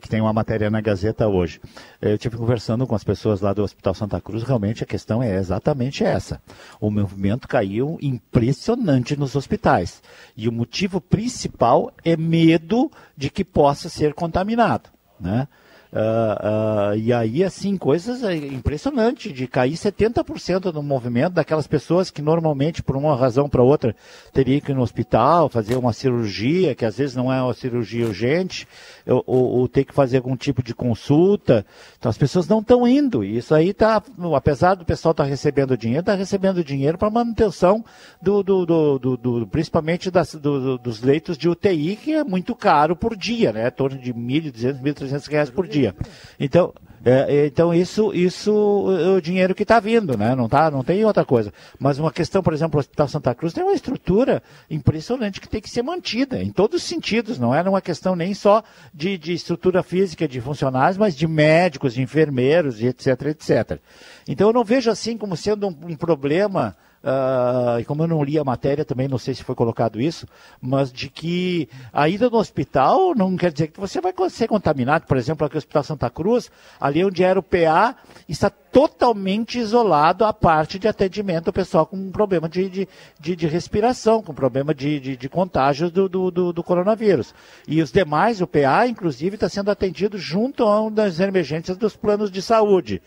[SPEAKER 4] Que tem uma matéria na Gazeta hoje. Eu estive conversando com as pessoas lá do Hospital Santa Cruz, realmente a questão é exatamente essa. O movimento caiu impressionante nos hospitais. E o motivo principal é medo de que possa ser contaminado. Né? Uh, uh, e aí, assim, coisas é, impressionantes, de cair 70% no movimento daquelas pessoas que normalmente, por uma razão para outra, teriam que ir no hospital, fazer uma cirurgia, que às vezes não é uma cirurgia urgente, ou, ou, ou ter que fazer algum tipo de consulta. Então as pessoas não estão indo. E isso aí está, apesar do pessoal estar tá recebendo dinheiro, está recebendo dinheiro para manutenção do, do, do, do, principalmente das, dos leitos de UTI, que é muito caro por dia, né? Em torno de R$ 1.200, 1.300 reais por dia dia. Então, é, então isso, isso é o dinheiro que está vindo, né? Não, tá, não tem outra coisa. Mas uma questão, por exemplo, o Hospital Santa Cruz tem uma estrutura impressionante que tem que ser mantida, em todos os sentidos. Não é uma questão nem só de, de estrutura física de funcionários, mas de médicos, de enfermeiros, etc, etc. Então eu não vejo assim como sendo um, um problema Uh, e como eu não li a matéria, também não sei se foi colocado isso, mas de que a ida no hospital não quer dizer que você vai ser contaminado. Por exemplo, aqui no Hospital Santa Cruz, ali onde era o PA, está totalmente isolado a parte de atendimento ao pessoal com problema de, de, de, de respiração, com problema de, de, de contágio do, do, do, do, coronavírus. E os demais, o PA, inclusive, está sendo atendido junto a uma das emergências dos planos de saúde.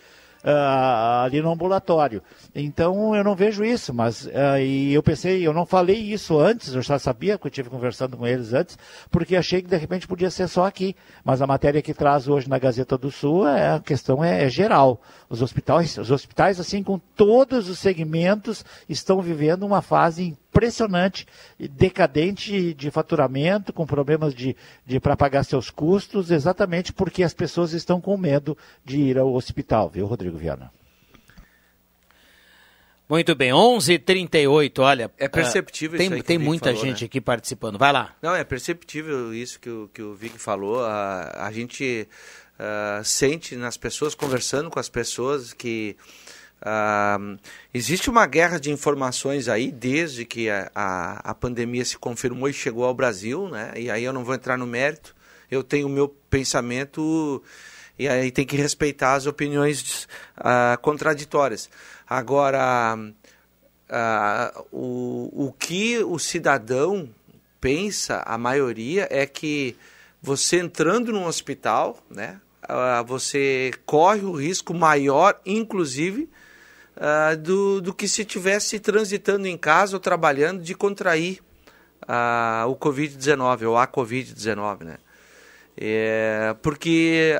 [SPEAKER 4] Uh, ali no ambulatório. Então eu não vejo isso, mas uh, e eu pensei, eu não falei isso antes, eu já sabia que eu estive conversando com eles antes, porque achei que de repente podia ser só aqui. Mas a matéria que traz hoje na Gazeta do Sul, é, a questão é, é geral. Os hospitais, os hospitais, assim, com todos os segmentos, estão vivendo uma fase impressionante, decadente de faturamento, com problemas de, de para pagar seus custos, exatamente porque as pessoas estão com medo de ir ao hospital, viu, Rodrigo Viana?
[SPEAKER 1] Muito bem, 11:38. Olha,
[SPEAKER 3] é perceptível
[SPEAKER 1] uh,
[SPEAKER 3] isso
[SPEAKER 1] tem, tem muita
[SPEAKER 3] falou,
[SPEAKER 1] gente
[SPEAKER 3] né?
[SPEAKER 1] aqui participando. Vai lá.
[SPEAKER 3] Não, é perceptível isso que o, que o Vic falou. A, a gente uh, sente nas pessoas, conversando com as pessoas, que uh, existe uma guerra de informações aí desde que a, a, a, pandemia se confirmou e chegou ao Brasil, né? E aí eu não vou entrar no mérito. Eu tenho o meu pensamento e aí tem que respeitar as opiniões contraditórias. Agora, uh, o, o que o cidadão pensa, a maioria, é que você entrando num hospital, né, uh, você corre o risco maior, inclusive, uh, do, do que se tivesse transitando em casa ou trabalhando de contrair o Covid-19 ou a Covid-19, né? É, porque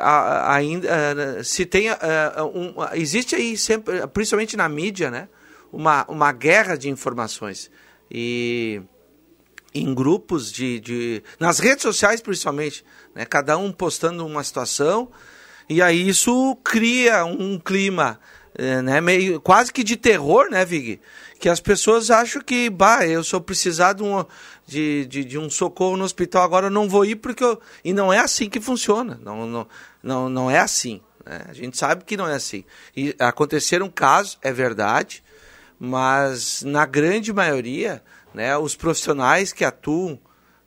[SPEAKER 3] ainda se tem um, existe aí sempre, principalmente na mídia, né, uma, uma guerra de informações e em grupos de, de nas redes sociais principalmente, né, cada um postando uma situação e aí isso cria um clima é, né, meio quase que de terror, né, Vig? Que as pessoas acham que, bah, eu sou precisar de um, de, de, de, um socorro no hospital, agora eu não vou ir porque eu... E não é assim que funciona, não, não, não, não é assim. Né? A gente sabe que não é assim. E aconteceram casos, é verdade, mas na grande maioria, né, os profissionais que atuam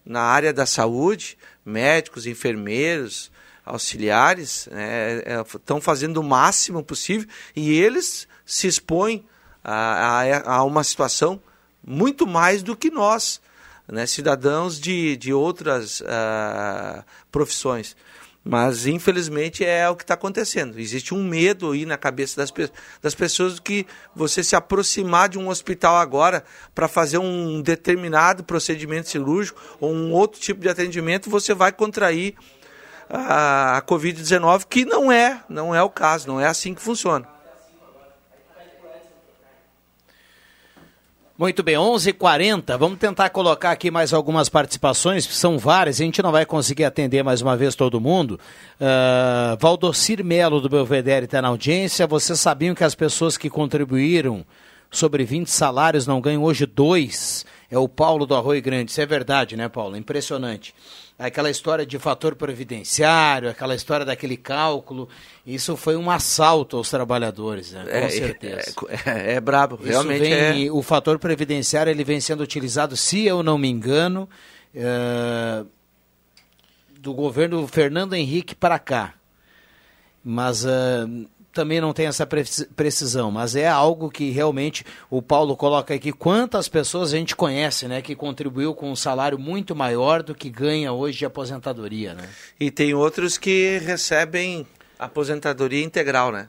[SPEAKER 3] na área da saúde, médicos, enfermeiros, auxiliares, estão né, é, fazendo o máximo possível e eles se expõem a, a, a uma situação muito mais do que nós né, cidadãos de, de outras uh, profissões. Mas, infelizmente, é o que está acontecendo. Existe um medo aí na cabeça das, das pessoas que você se aproximar de um hospital agora para fazer um determinado procedimento cirúrgico ou um outro tipo de atendimento, você vai contrair a, a Covid-19, que não é, não é o caso, não é assim que funciona.
[SPEAKER 1] Muito bem, 11:40. h 40 Vamos tentar colocar aqui mais algumas participações, são várias, a gente não vai conseguir atender mais uma vez todo mundo. Uh, Valdocir Melo, do Belvedere, está na audiência. Vocês sabiam que as pessoas que contribuíram sobre 20 salários não ganham hoje dois? É o Paulo do Arroio Grande. Isso é verdade, né, Paulo? Impressionante aquela história de fator previdenciário, aquela história daquele cálculo, isso foi um assalto aos trabalhadores, né? com é, certeza.
[SPEAKER 3] É, é, é brabo, isso realmente
[SPEAKER 1] vem,
[SPEAKER 3] é...
[SPEAKER 1] O fator previdenciário ele vem sendo utilizado, se eu não me engano, é, do governo Fernando Henrique para cá. Mas uh, também não tem essa precisão, mas é algo que realmente o Paulo coloca aqui. Quantas pessoas a gente conhece, né, que contribuiu com um salário muito maior do que ganha hoje de aposentadoria, né?
[SPEAKER 3] E tem outros que recebem aposentadoria integral, né?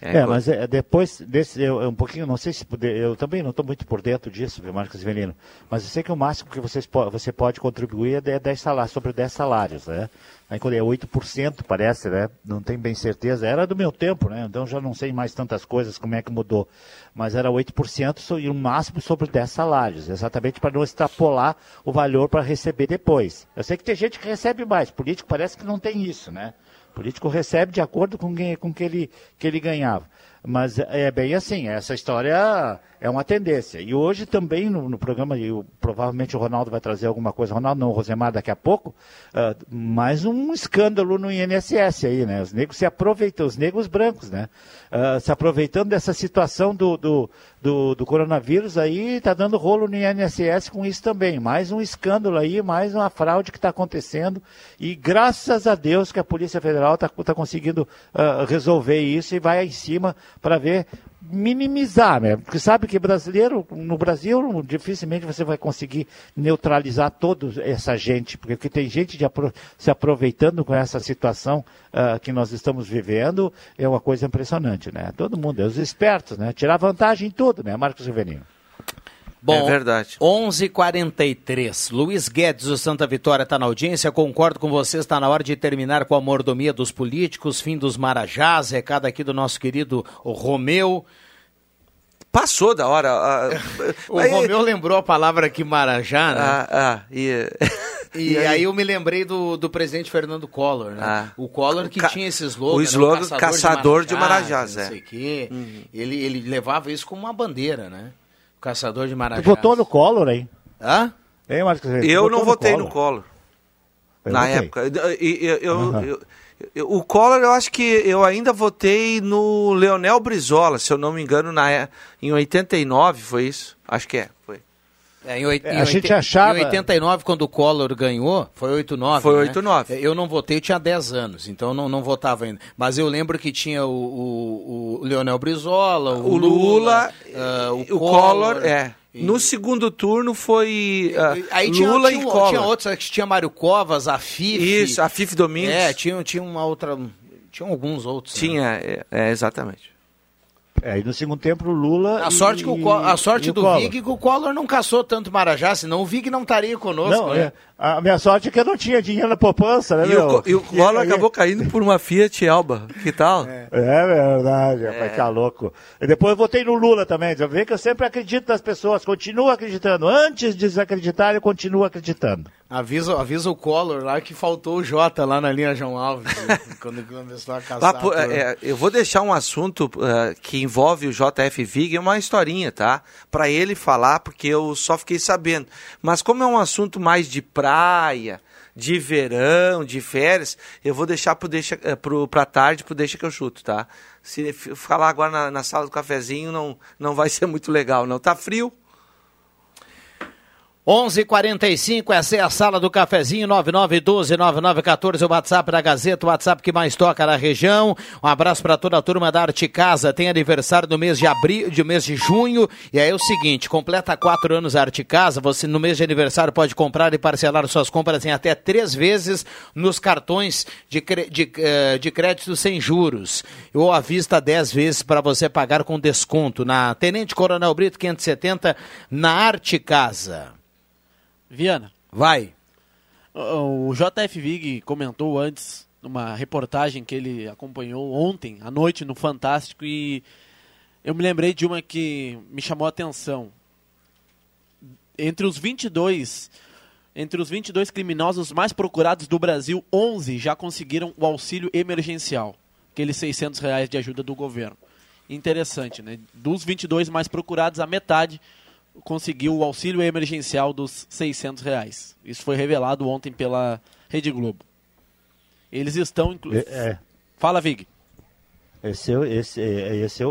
[SPEAKER 4] É, é mas é, depois desse, eu, um pouquinho, não sei se poder, eu também não estou muito por dentro disso, viu, Marcos Velino, mas eu sei que o máximo que vocês, você pode contribuir é 10 salários, sobre 10 salários, né? Aí quando é 8%, parece, né? Não tenho bem certeza, era do meu tempo, né? Então já não sei mais tantas coisas, como é que mudou, mas era 8% e o máximo sobre 10 salários, exatamente para não extrapolar o valor para receber depois. Eu sei que tem gente que recebe mais, político parece que não tem isso, né? Político recebe de acordo com o com que ele, que ele ganhava. Mas é bem assim, essa história é uma tendência. E hoje também no, no programa, e provavelmente o Ronaldo vai trazer alguma coisa, Ronaldo não, o Rosemar daqui a pouco, uh, mais um escândalo no INSS aí, né? Os negros se aproveitam, os negros brancos, né? Uh, se aproveitando dessa situação do, do, do, do coronavírus aí, está dando rolo no INSS com isso também. Mais um escândalo aí, mais uma fraude que está acontecendo. E graças a Deus que a Polícia Federal está tá conseguindo uh, resolver isso e vai em cima para ver minimizar, né? Porque sabe que brasileiro, no Brasil, dificilmente você vai conseguir neutralizar toda essa gente, porque tem gente apro se aproveitando com essa situação uh, que nós estamos vivendo, é uma coisa impressionante, né? Todo mundo, é os espertos, né? Tirar vantagem em tudo, né, Marcos Rivelino?
[SPEAKER 1] Bom, é verdade. 11:43. Luiz Guedes do Santa Vitória está na audiência. Concordo com vocês. Está na hora de terminar com a mordomia dos políticos, fim dos marajás. Recado aqui do nosso querido Romeu.
[SPEAKER 3] Passou da hora.
[SPEAKER 1] o aí... Romeu lembrou a palavra aqui marajá, né?
[SPEAKER 3] Ah, ah e...
[SPEAKER 1] E, e aí? aí? eu me lembrei do, do presidente Fernando Collor, né? Ah. O Collor que tinha esse slogan.
[SPEAKER 3] O slogan né? caçador, caçador, de Marajás,
[SPEAKER 1] de Marajás é. Sei quê. Uhum. Ele, ele levava isso como uma bandeira, né? Caçador de Marajás.
[SPEAKER 4] Você votou no Collor aí?
[SPEAKER 1] Hã?
[SPEAKER 3] Hein, Marcos? Eu não votei no Collor. No Collor na votei. época. Eu, eu, uhum. eu, eu, o Collor, eu acho que eu ainda votei no Leonel Brizola, se eu não me engano, na, em 89 foi isso? Acho que é.
[SPEAKER 1] É, em, oit, é, a em, gente achava... em 89, quando o Collor ganhou, foi 89.
[SPEAKER 3] Foi
[SPEAKER 1] né?
[SPEAKER 3] 89.
[SPEAKER 1] Eu não votei, eu tinha 10 anos, então não, não votava ainda. Mas eu lembro que tinha o, o, o Leonel Brizola, o,
[SPEAKER 3] o Lula, Lula uh, o, o Collor, Collor é. No segundo turno foi uh, Aí tinha, Lula
[SPEAKER 1] tinha,
[SPEAKER 3] e Collor.
[SPEAKER 1] Tinha outros, tinha Mário Covas, a FIF.
[SPEAKER 3] Isso, a FIF Domingos.
[SPEAKER 1] É, tinha, tinha uma outra. Tinha alguns outros.
[SPEAKER 3] Né? Tinha, né? é, é, exatamente.
[SPEAKER 4] É, e no segundo tempo o Lula.
[SPEAKER 1] A sorte, e, que o, a sorte do Collor. Vig que o Collor não caçou tanto Marajá, senão o Vig não estaria conosco. Não, né? é,
[SPEAKER 4] a minha sorte é que eu não tinha dinheiro na poupança, né,
[SPEAKER 3] e meu? O, e o Collor acabou caindo por uma Fiat Elba. Que tal?
[SPEAKER 4] É, é verdade, é. rapaz, tá louco. E depois eu votei no Lula também. Já vê que eu sempre acredito nas pessoas, continuo acreditando. Antes de desacreditar, eu continuo acreditando.
[SPEAKER 1] Avisa, avisa o Collor lá que faltou o Jota lá na linha João Alves, quando começou a caçar.
[SPEAKER 3] Ah, pô, é, eu vou deixar um assunto uh, que envolve o JF Vig, uma historinha, tá? Para ele falar, porque eu só fiquei sabendo. Mas como é um assunto mais de praia, de verão, de férias, eu vou deixar para deixa, eh, pro, pra tarde, pro deixa que eu chuto, tá? Se falar agora na, na sala do cafezinho, não, não vai ser muito legal, não. Tá frio?
[SPEAKER 1] 11:45 essa é a sala do cafezinho 99129914 o WhatsApp da Gazeta, o WhatsApp que mais toca na região. Um abraço para toda a turma da Arte Casa. Tem aniversário no mês de abril, de mês de junho. E aí é o seguinte, completa quatro anos a Arte Casa. Você no mês de aniversário pode comprar e parcelar suas compras em até três vezes nos cartões de, de, eh, de crédito sem juros ou à vista dez vezes para você pagar com desconto na Tenente Coronel Brito 570 na Arte Casa.
[SPEAKER 5] Viana.
[SPEAKER 1] Vai.
[SPEAKER 5] O JF Vig comentou antes, numa reportagem que ele acompanhou ontem, à noite, no Fantástico, e eu me lembrei de uma que me chamou a atenção. Entre os 22, entre os 22 criminosos mais procurados do Brasil, 11 já conseguiram o auxílio emergencial, aqueles 600 reais de ajuda do governo. Interessante, né? Dos 22 mais procurados, a metade conseguiu o auxílio emergencial dos 600 reais. Isso foi revelado ontem pela Rede Globo. Eles estão... Inclu... É, é. Fala, Vig.
[SPEAKER 4] Esse, é esse, é, esse é,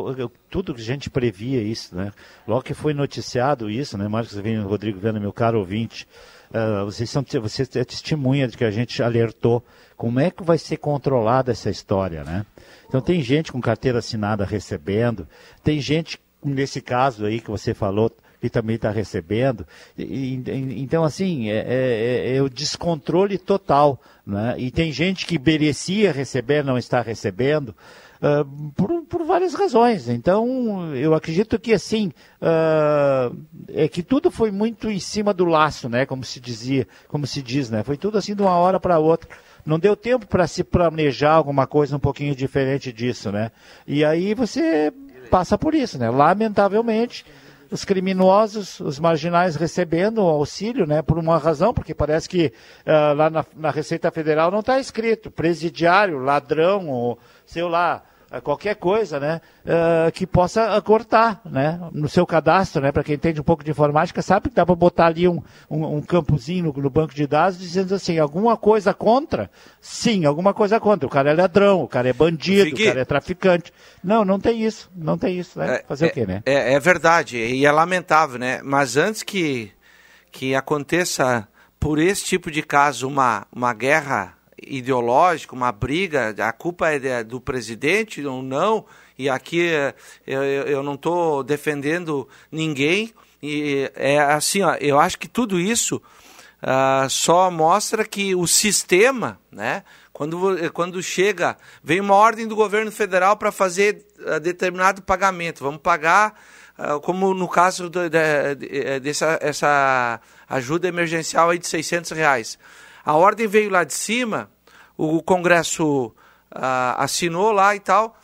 [SPEAKER 4] tudo que a gente previa isso, né? Logo que foi noticiado isso, né, Marcos Vinho, Rodrigo Vendo, meu caro ouvinte, uh, vocês são você é testemunha de que a gente alertou como é que vai ser controlada essa história, né? Então tem gente com carteira assinada recebendo, tem gente nesse caso aí que você falou que também está recebendo. E, e, então, assim, é, é, é, o descontrole total. Né? E tem gente que merecia receber, não está recebendo. Uh, por, por, várias razões. Então, eu acredito que assim uh, é que tudo foi muito em cima do laço, né? Como se dizia, como se diz, né? Foi tudo assim de uma hora para outra. Não deu tempo para se planejar alguma coisa um pouquinho diferente disso, né? E aí você passa por isso, né? Lamentavelmente, os criminosos, os marginais recebendo auxílio, né, por uma razão, porque parece que uh, lá na, na, Receita Federal não está escrito presidiário, ladrão, ou sei lá, qualquer coisa, né, uh, que possa cortar, né, no seu cadastro, né, para quem entende um pouco de informática, sabe que dá para botar ali um, um, um campozinho no, no, banco de dados dizendo assim, alguma coisa contra? Sim, alguma coisa contra. O cara é ladrão, o cara é bandido, Fique... o cara é traficante. Não, não tem isso, não tem isso, né? Fazer
[SPEAKER 3] é,
[SPEAKER 4] o quê, né?
[SPEAKER 3] É, é verdade, e é lamentável, né? Mas antes que, que aconteça por esse tipo de caso uma, uma guerra ideológica, uma briga, a culpa é do presidente ou não, e aqui eu, eu não estou defendendo ninguém, e é assim, ó, eu acho que tudo isso uh, só mostra que o sistema, né, quando, quando chega, vem uma ordem do governo federal para fazer uh, determinado pagamento, vamos pagar, uh, como no caso do, de, de, dessa essa ajuda emergencial aí de 600 reais. A ordem veio lá de cima, o Congresso assinou lá e tal,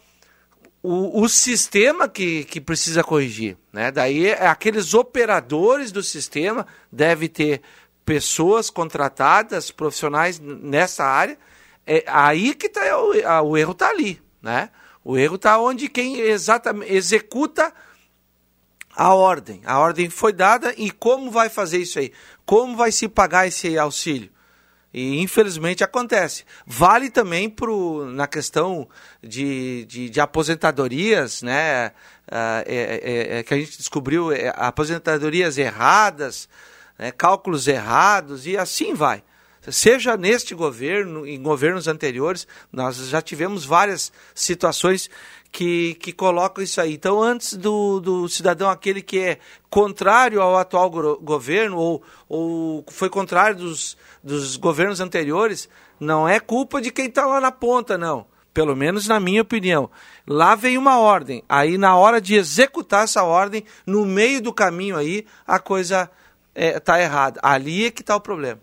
[SPEAKER 3] o, o, sistema que, que precisa corrigir. Né? Daí, é aqueles operadores do sistema deve ter pessoas contratadas, profissionais nessa área, é aí que tá, o, o erro está ali, né? O erro está onde quem exatamente executa a ordem. A ordem foi dada e como vai fazer isso aí? Como vai se pagar esse auxílio? E infelizmente acontece. Vale também pro, na questão de, de, de aposentadorias, né? Uh, é, é, é, que a gente descobriu é, aposentadorias erradas, né? cálculos errados e assim vai. Seja neste governo, em governos anteriores, nós já tivemos várias situações que, que colocam isso aí. Então, antes do, do cidadão, aquele que é contrário ao atual governo ou, ou foi contrário dos, dos governos anteriores, não é culpa de quem está lá na ponta, não. Pelo menos na minha opinião. Lá vem uma ordem. Aí, na hora de executar essa ordem, no meio do caminho aí, a coisa está é, errada. Ali é que está o problema.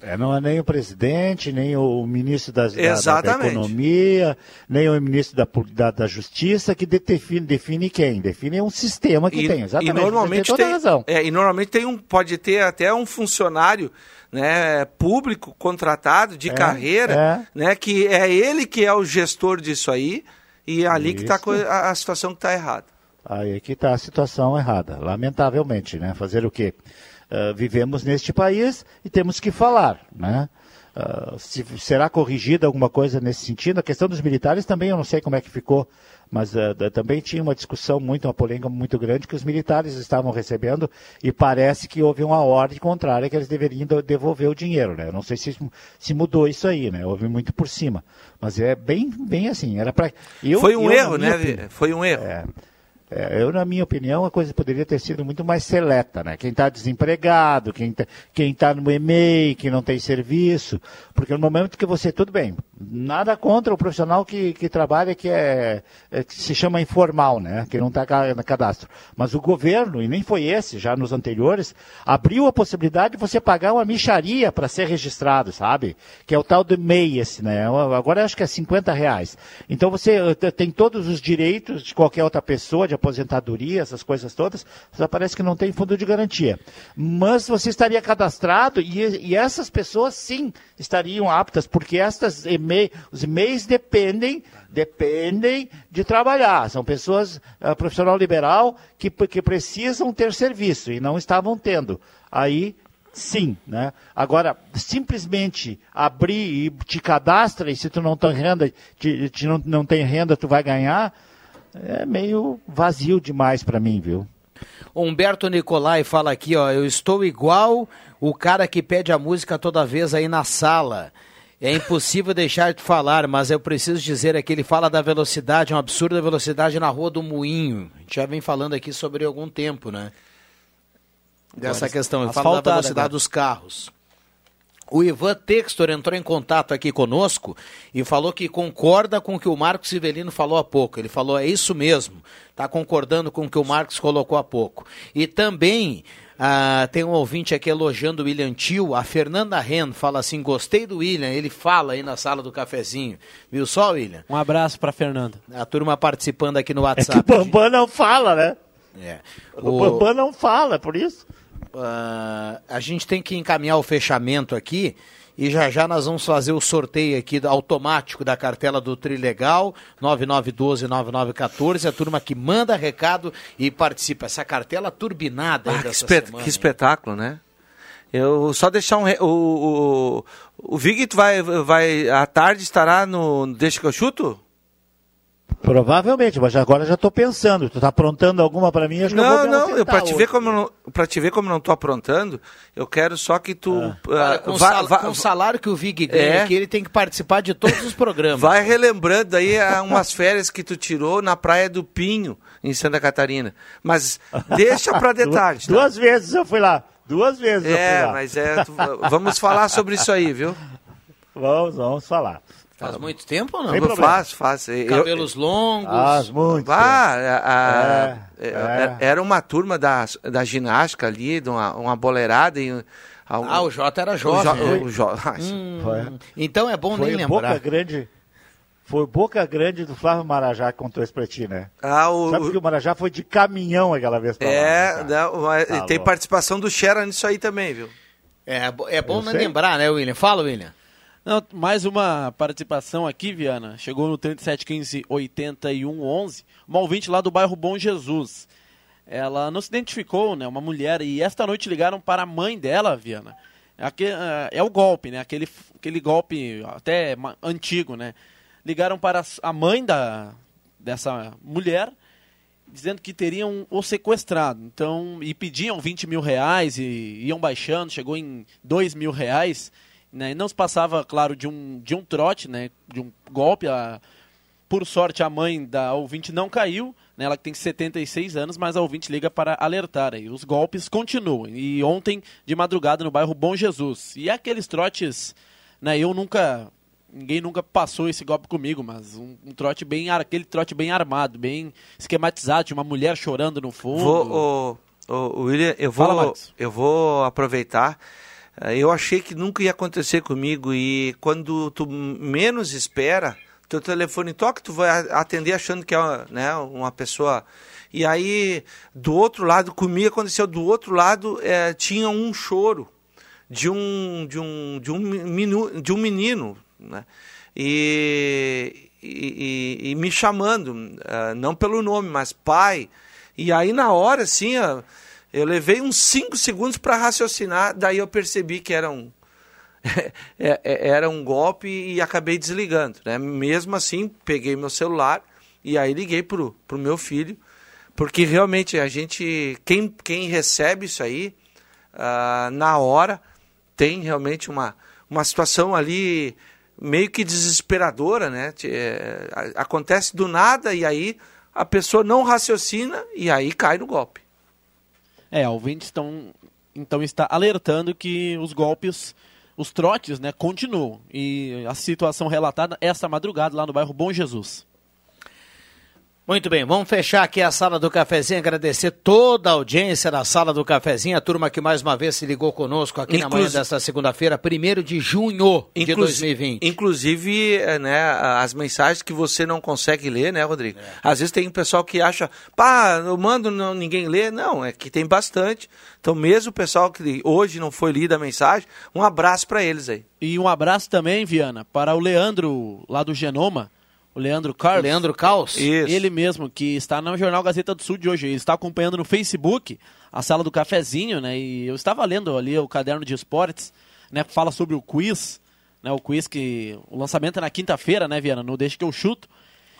[SPEAKER 4] É, não é nem o presidente, nem o ministro das, da, da, Economia, nem o ministro da, da, da Justiça que define, define quem. Define um sistema que
[SPEAKER 3] e,
[SPEAKER 4] tem. Exatamente.
[SPEAKER 3] E normalmente tem, tem razão. É, e normalmente tem um, pode ter até um funcionário né, público contratado de é, carreira, é. né, que é ele que é o gestor disso aí, e é ali tá Isso. que está a, a situação que está errada.
[SPEAKER 4] Aí é que está a situação errada, lamentavelmente, né? Fazer o quê? Uh, vivemos neste país e temos que falar, né? Uh, se, será corrigida alguma coisa nesse sentido? A questão dos militares também eu não sei como é que ficou, mas uh, também tinha uma discussão muito, uma polêmica muito grande que os militares estavam recebendo e parece que houve uma ordem contrária que eles deveriam devolver o dinheiro, né? Eu não sei se, se mudou isso aí, né? Houve muito por cima, mas é bem, bem assim. Era para.
[SPEAKER 3] Foi um eu, erro, né? Opinião, Foi um erro.
[SPEAKER 4] É, é, eu, na minha opinião, a coisa poderia ter sido muito mais seleta, né? Quem está desempregado, quem está tá no EMEI, quem não tem serviço, porque no momento que você, tudo bem, nada contra o profissional que, que trabalha, que, é, é que se chama informal, né? Que não está no cadastro. Mas o governo, e nem foi esse, já nos anteriores, abriu a possibilidade de você pagar uma micharia para ser registrado, sabe? Que é o tal do MEI, esse, né? Agora acho que é 50 reais. Então você eh, tem todos os direitos de qualquer outra pessoa, de aposentadoria, essas coisas todas, só parece que não tem fundo de garantia. Mas você estaria cadastrado e, e essas pessoas sim estariam aptas, porque estas e os e-mails dependem, dependem de trabalhar. São pessoas, uh, profissional liberal, que, que precisam ter serviço e não estavam tendo. Aí sim, né? Agora, simplesmente abrir e te cadastra e se tu não tem renda, te, te não, não tem renda, tu vai ganhar, é meio vazio demais para mim, viu?
[SPEAKER 1] Humberto Nicolai fala aqui, ó, eu estou igual o cara que pede a música toda vez aí na sala. É impossível deixar de falar, mas eu preciso dizer aqui, ele fala da velocidade, uma absurda velocidade na Rua do Moinho. A gente já vem falando aqui sobre algum tempo, né? Dessa questão, ele fala da velocidade dos carros. O Ivan Textor entrou em contato aqui conosco e falou que concorda com o que o Marcos Sivelino falou há pouco. Ele falou, é isso mesmo, está concordando com o que o Marcos colocou há pouco. E também ah, tem um ouvinte aqui elogiando o William Tio. A Fernanda Ren fala assim: gostei do William. Ele fala aí na sala do cafezinho. Viu só, William?
[SPEAKER 5] Um abraço para Fernanda.
[SPEAKER 1] A turma participando aqui no WhatsApp.
[SPEAKER 4] É que o Bambam não fala, né? É. O, o Bambam não fala, por isso.
[SPEAKER 1] Uh, a gente tem que encaminhar o fechamento aqui e já já nós vamos fazer o sorteio aqui automático da cartela do Trilegal 9912-9914, a turma que manda recado e participa. Essa cartela turbinada
[SPEAKER 3] ah, que, espet semana, que espetáculo, né? Eu só deixar um. O, o, o Vig vai, vai. À tarde estará no Deixa que eu chuto?
[SPEAKER 4] Provavelmente, mas agora já estou pensando. Tu está aprontando alguma para mim? Acho
[SPEAKER 3] não,
[SPEAKER 4] que eu vou
[SPEAKER 3] não, eu, para te ver como não, para te ver como não estou aprontando, eu quero só que tu ah.
[SPEAKER 1] Uh, Olha, com, vá, sal, vá, com o salário que o Vig ganha é, aqui, ele tem que participar de todos os programas.
[SPEAKER 3] Vai relembrando aí umas férias que tu tirou na praia do Pinho, em Santa Catarina. Mas deixa para detalhes.
[SPEAKER 4] Tá? Duas vezes eu fui lá. Duas vezes
[SPEAKER 3] é, mas é, tu, vamos falar sobre isso aí, viu?
[SPEAKER 4] Vamos, vamos falar.
[SPEAKER 1] Faz muito tempo ou não?
[SPEAKER 3] não faz, faz.
[SPEAKER 1] Cabelos longos.
[SPEAKER 4] Faz muito.
[SPEAKER 3] Ah, a, a, é, é. Era uma turma da, da ginástica ali, de uma, uma boleirada. E,
[SPEAKER 1] a, ah, o Jota era jovem.
[SPEAKER 3] O, jo,
[SPEAKER 1] né? o hum, então é bom
[SPEAKER 4] foi
[SPEAKER 1] nem lembrar.
[SPEAKER 4] Boca Grande, foi Boca Grande do Flávio Marajá que contou isso pra ti, né?
[SPEAKER 3] Ah, o,
[SPEAKER 4] Sabe que o Marajá foi de caminhão aquela vez pra
[SPEAKER 3] É, lá, né, não, tá tem participação do Xera nisso aí também, viu?
[SPEAKER 1] É, é bom não lembrar, né, William? Fala, William.
[SPEAKER 5] Não, mais uma participação aqui, Viana. Chegou no 3715 8111. Uma ouvinte lá do bairro Bom Jesus. Ela não se identificou, né? Uma mulher. E esta noite ligaram para a mãe dela, Viana. É, é o golpe, né? Aquele, aquele golpe até antigo, né? Ligaram para a mãe da, dessa mulher dizendo que teriam o sequestrado. Então, e pediam 20 mil reais e iam baixando, chegou em 2 mil reais. Né? E não se passava, claro, de um, de um trote, né? de um golpe. A, por sorte, a mãe da ouvinte não caiu, né? ela tem 76 anos, mas a ouvinte liga para alertar. E os golpes continuam. E ontem, de madrugada, no bairro Bom Jesus. E aqueles trotes, né? eu nunca ninguém nunca passou esse golpe comigo, mas um, um, trote bem aquele trote bem armado, bem esquematizado, de uma mulher chorando no fundo.
[SPEAKER 3] Vou, o, o, William, eu vou, Fala, eu vou aproveitar eu achei que nunca ia acontecer comigo e quando tu menos espera, teu telefone toca, tu vai atender achando que é né, uma pessoa. E aí, do outro lado, comigo aconteceu, do outro lado é, tinha um choro de um, de um, de um, menino, de um menino né? e, e, e, me chamando, uh, não pelo nome, mas pai. E aí, na hora, assim, uh, eu levei uns 5 segundos para raciocinar, daí eu percebi que era um, é, é, era um golpe e acabei desligando. Né? Mesmo assim, peguei meu celular e aí liguei pro, pro meu filho, porque realmente a gente, quem, quem recebe isso aí, uh, na hora, tem realmente uma, uma situação ali meio que desesperadora, né? É, acontece do nada e aí a pessoa não raciocina e aí cai no golpe.
[SPEAKER 5] É, ouvintes estão então está alertando que os golpes, os trotes, né, continuam. E a situação relatada esta madrugada lá no bairro Bom Jesus.
[SPEAKER 1] Muito bem, vamos fechar aqui a sala do cafezinho, agradecer toda a audiência da sala do cafezinho, a turma que mais uma vez se ligou conosco aqui na manhã desta segunda-feira, 1 de junho de Inclus... 2020.
[SPEAKER 3] Inclusive, eh, né, as mensagens que você não consegue ler, né, Rodrigo? É. Às vezes tem um pessoal que acha, pá, eu mando, não, ninguém lê. Não, é que tem bastante. Então, mesmo o pessoal que hoje não foi lida a mensagem, um abraço para eles aí.
[SPEAKER 5] E um abraço também, Viana, para o Leandro, lá do Genoma, o Leandro Carlos.
[SPEAKER 1] Leandro Caos?
[SPEAKER 5] Isso. Ele mesmo, que está no Jornal Gazeta do Sul de hoje. Ele está acompanhando no Facebook a sala do cafezinho, né? E eu estava lendo ali o caderno de esportes, né? Fala sobre o quiz, né? O quiz que. O lançamento é na quinta-feira, né, Viana? No Deixa que eu chuto.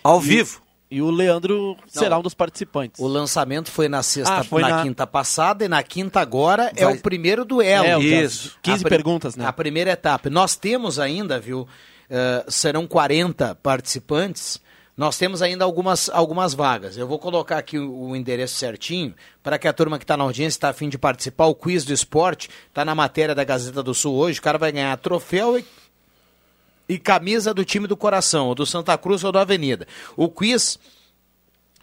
[SPEAKER 3] Ao
[SPEAKER 5] e,
[SPEAKER 3] vivo.
[SPEAKER 5] E o Leandro Não, será um dos participantes.
[SPEAKER 1] O lançamento foi na sexta, ah, foi na, na, quinta passada e na quinta agora é Vai... é o primeiro duelo. É,
[SPEAKER 5] Isso. 15 a, perguntas, né?
[SPEAKER 1] A primeira etapa. Nós temos ainda, viu? Uh, serão 40 participantes. Nós temos ainda algumas, algumas vagas. Eu vou colocar aqui o, o endereço certinho para que a turma que está na audiência está a fim de participar. O quiz do esporte está na matéria da Gazeta do Sul hoje. O cara vai ganhar troféu e, e camisa do time do coração, ou do Santa Cruz ou da Avenida. O quiz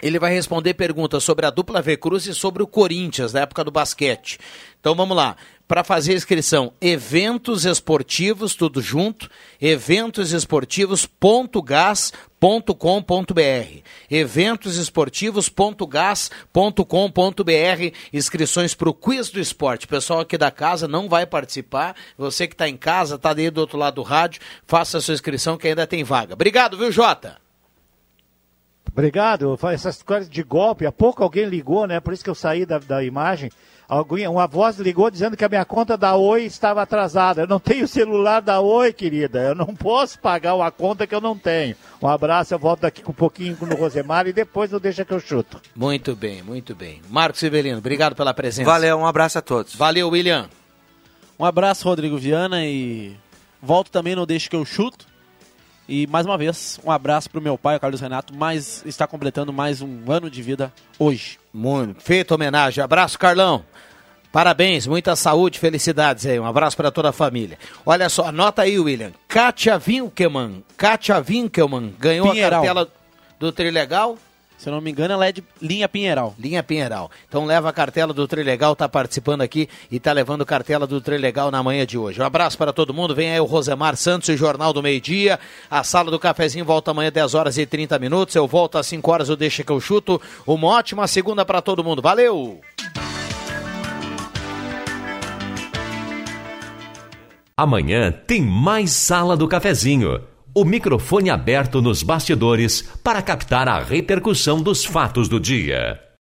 [SPEAKER 1] ele vai responder perguntas sobre a dupla V Cruz e sobre o Corinthians, da época do basquete. Então vamos lá para fazer inscrição, eventos esportivos, tudo junto, eventosesportivos.gas.com.br, eventosesportivos.gas.com.br, inscrições para o quiz do esporte. pessoal aqui da casa não vai participar, você que está em casa, está aí do outro lado do rádio, faça a sua inscrição que ainda tem vaga. Obrigado, viu, Jota?
[SPEAKER 4] Obrigado. Essas coisas de golpe, há pouco alguém ligou, né? Por isso que eu saí da, da imagem Alguém, uma voz ligou dizendo que a minha conta da Oi estava atrasada. Eu não tenho celular da Oi, querida. Eu não posso pagar uma conta que eu não tenho. Um abraço, eu volto daqui com um pouquinho no Rosemar e depois eu deixo que eu chuto.
[SPEAKER 1] Muito bem, muito bem. Marcos Severino, obrigado pela presença.
[SPEAKER 3] Valeu, um abraço a todos.
[SPEAKER 1] Valeu, William.
[SPEAKER 5] Um abraço, Rodrigo Viana, e volto também no Deixa que eu chuto. E mais uma vez, um abraço para o meu pai, o Carlos Renato, mas está completando mais um ano de vida hoje.
[SPEAKER 1] Muito feito homenagem. Abraço, Carlão. Parabéns, muita saúde, felicidades aí. Um abraço para toda a família. Olha só, anota aí, William. Kátia Winkelmann. Kátia Winkelmann ganhou Pinheiral. a cartela do Trilegal.
[SPEAKER 5] Se eu não me engano, ela é de linha Pinheiral.
[SPEAKER 1] Linha Pinheiral. Então leva a cartela do Trilegal, está participando aqui e está levando cartela do Trilegal na manhã de hoje. Um abraço para todo mundo. Vem aí o Rosemar Santos e o Jornal do Meio Dia. A sala do cafezinho volta amanhã 10 horas e 30 minutos. Eu volto às 5 horas, eu deixo que eu chuto. Uma ótima segunda para todo mundo. Valeu!
[SPEAKER 18] Amanhã tem mais Sala do Cafezinho. O microfone aberto nos bastidores para captar a repercussão dos fatos do dia.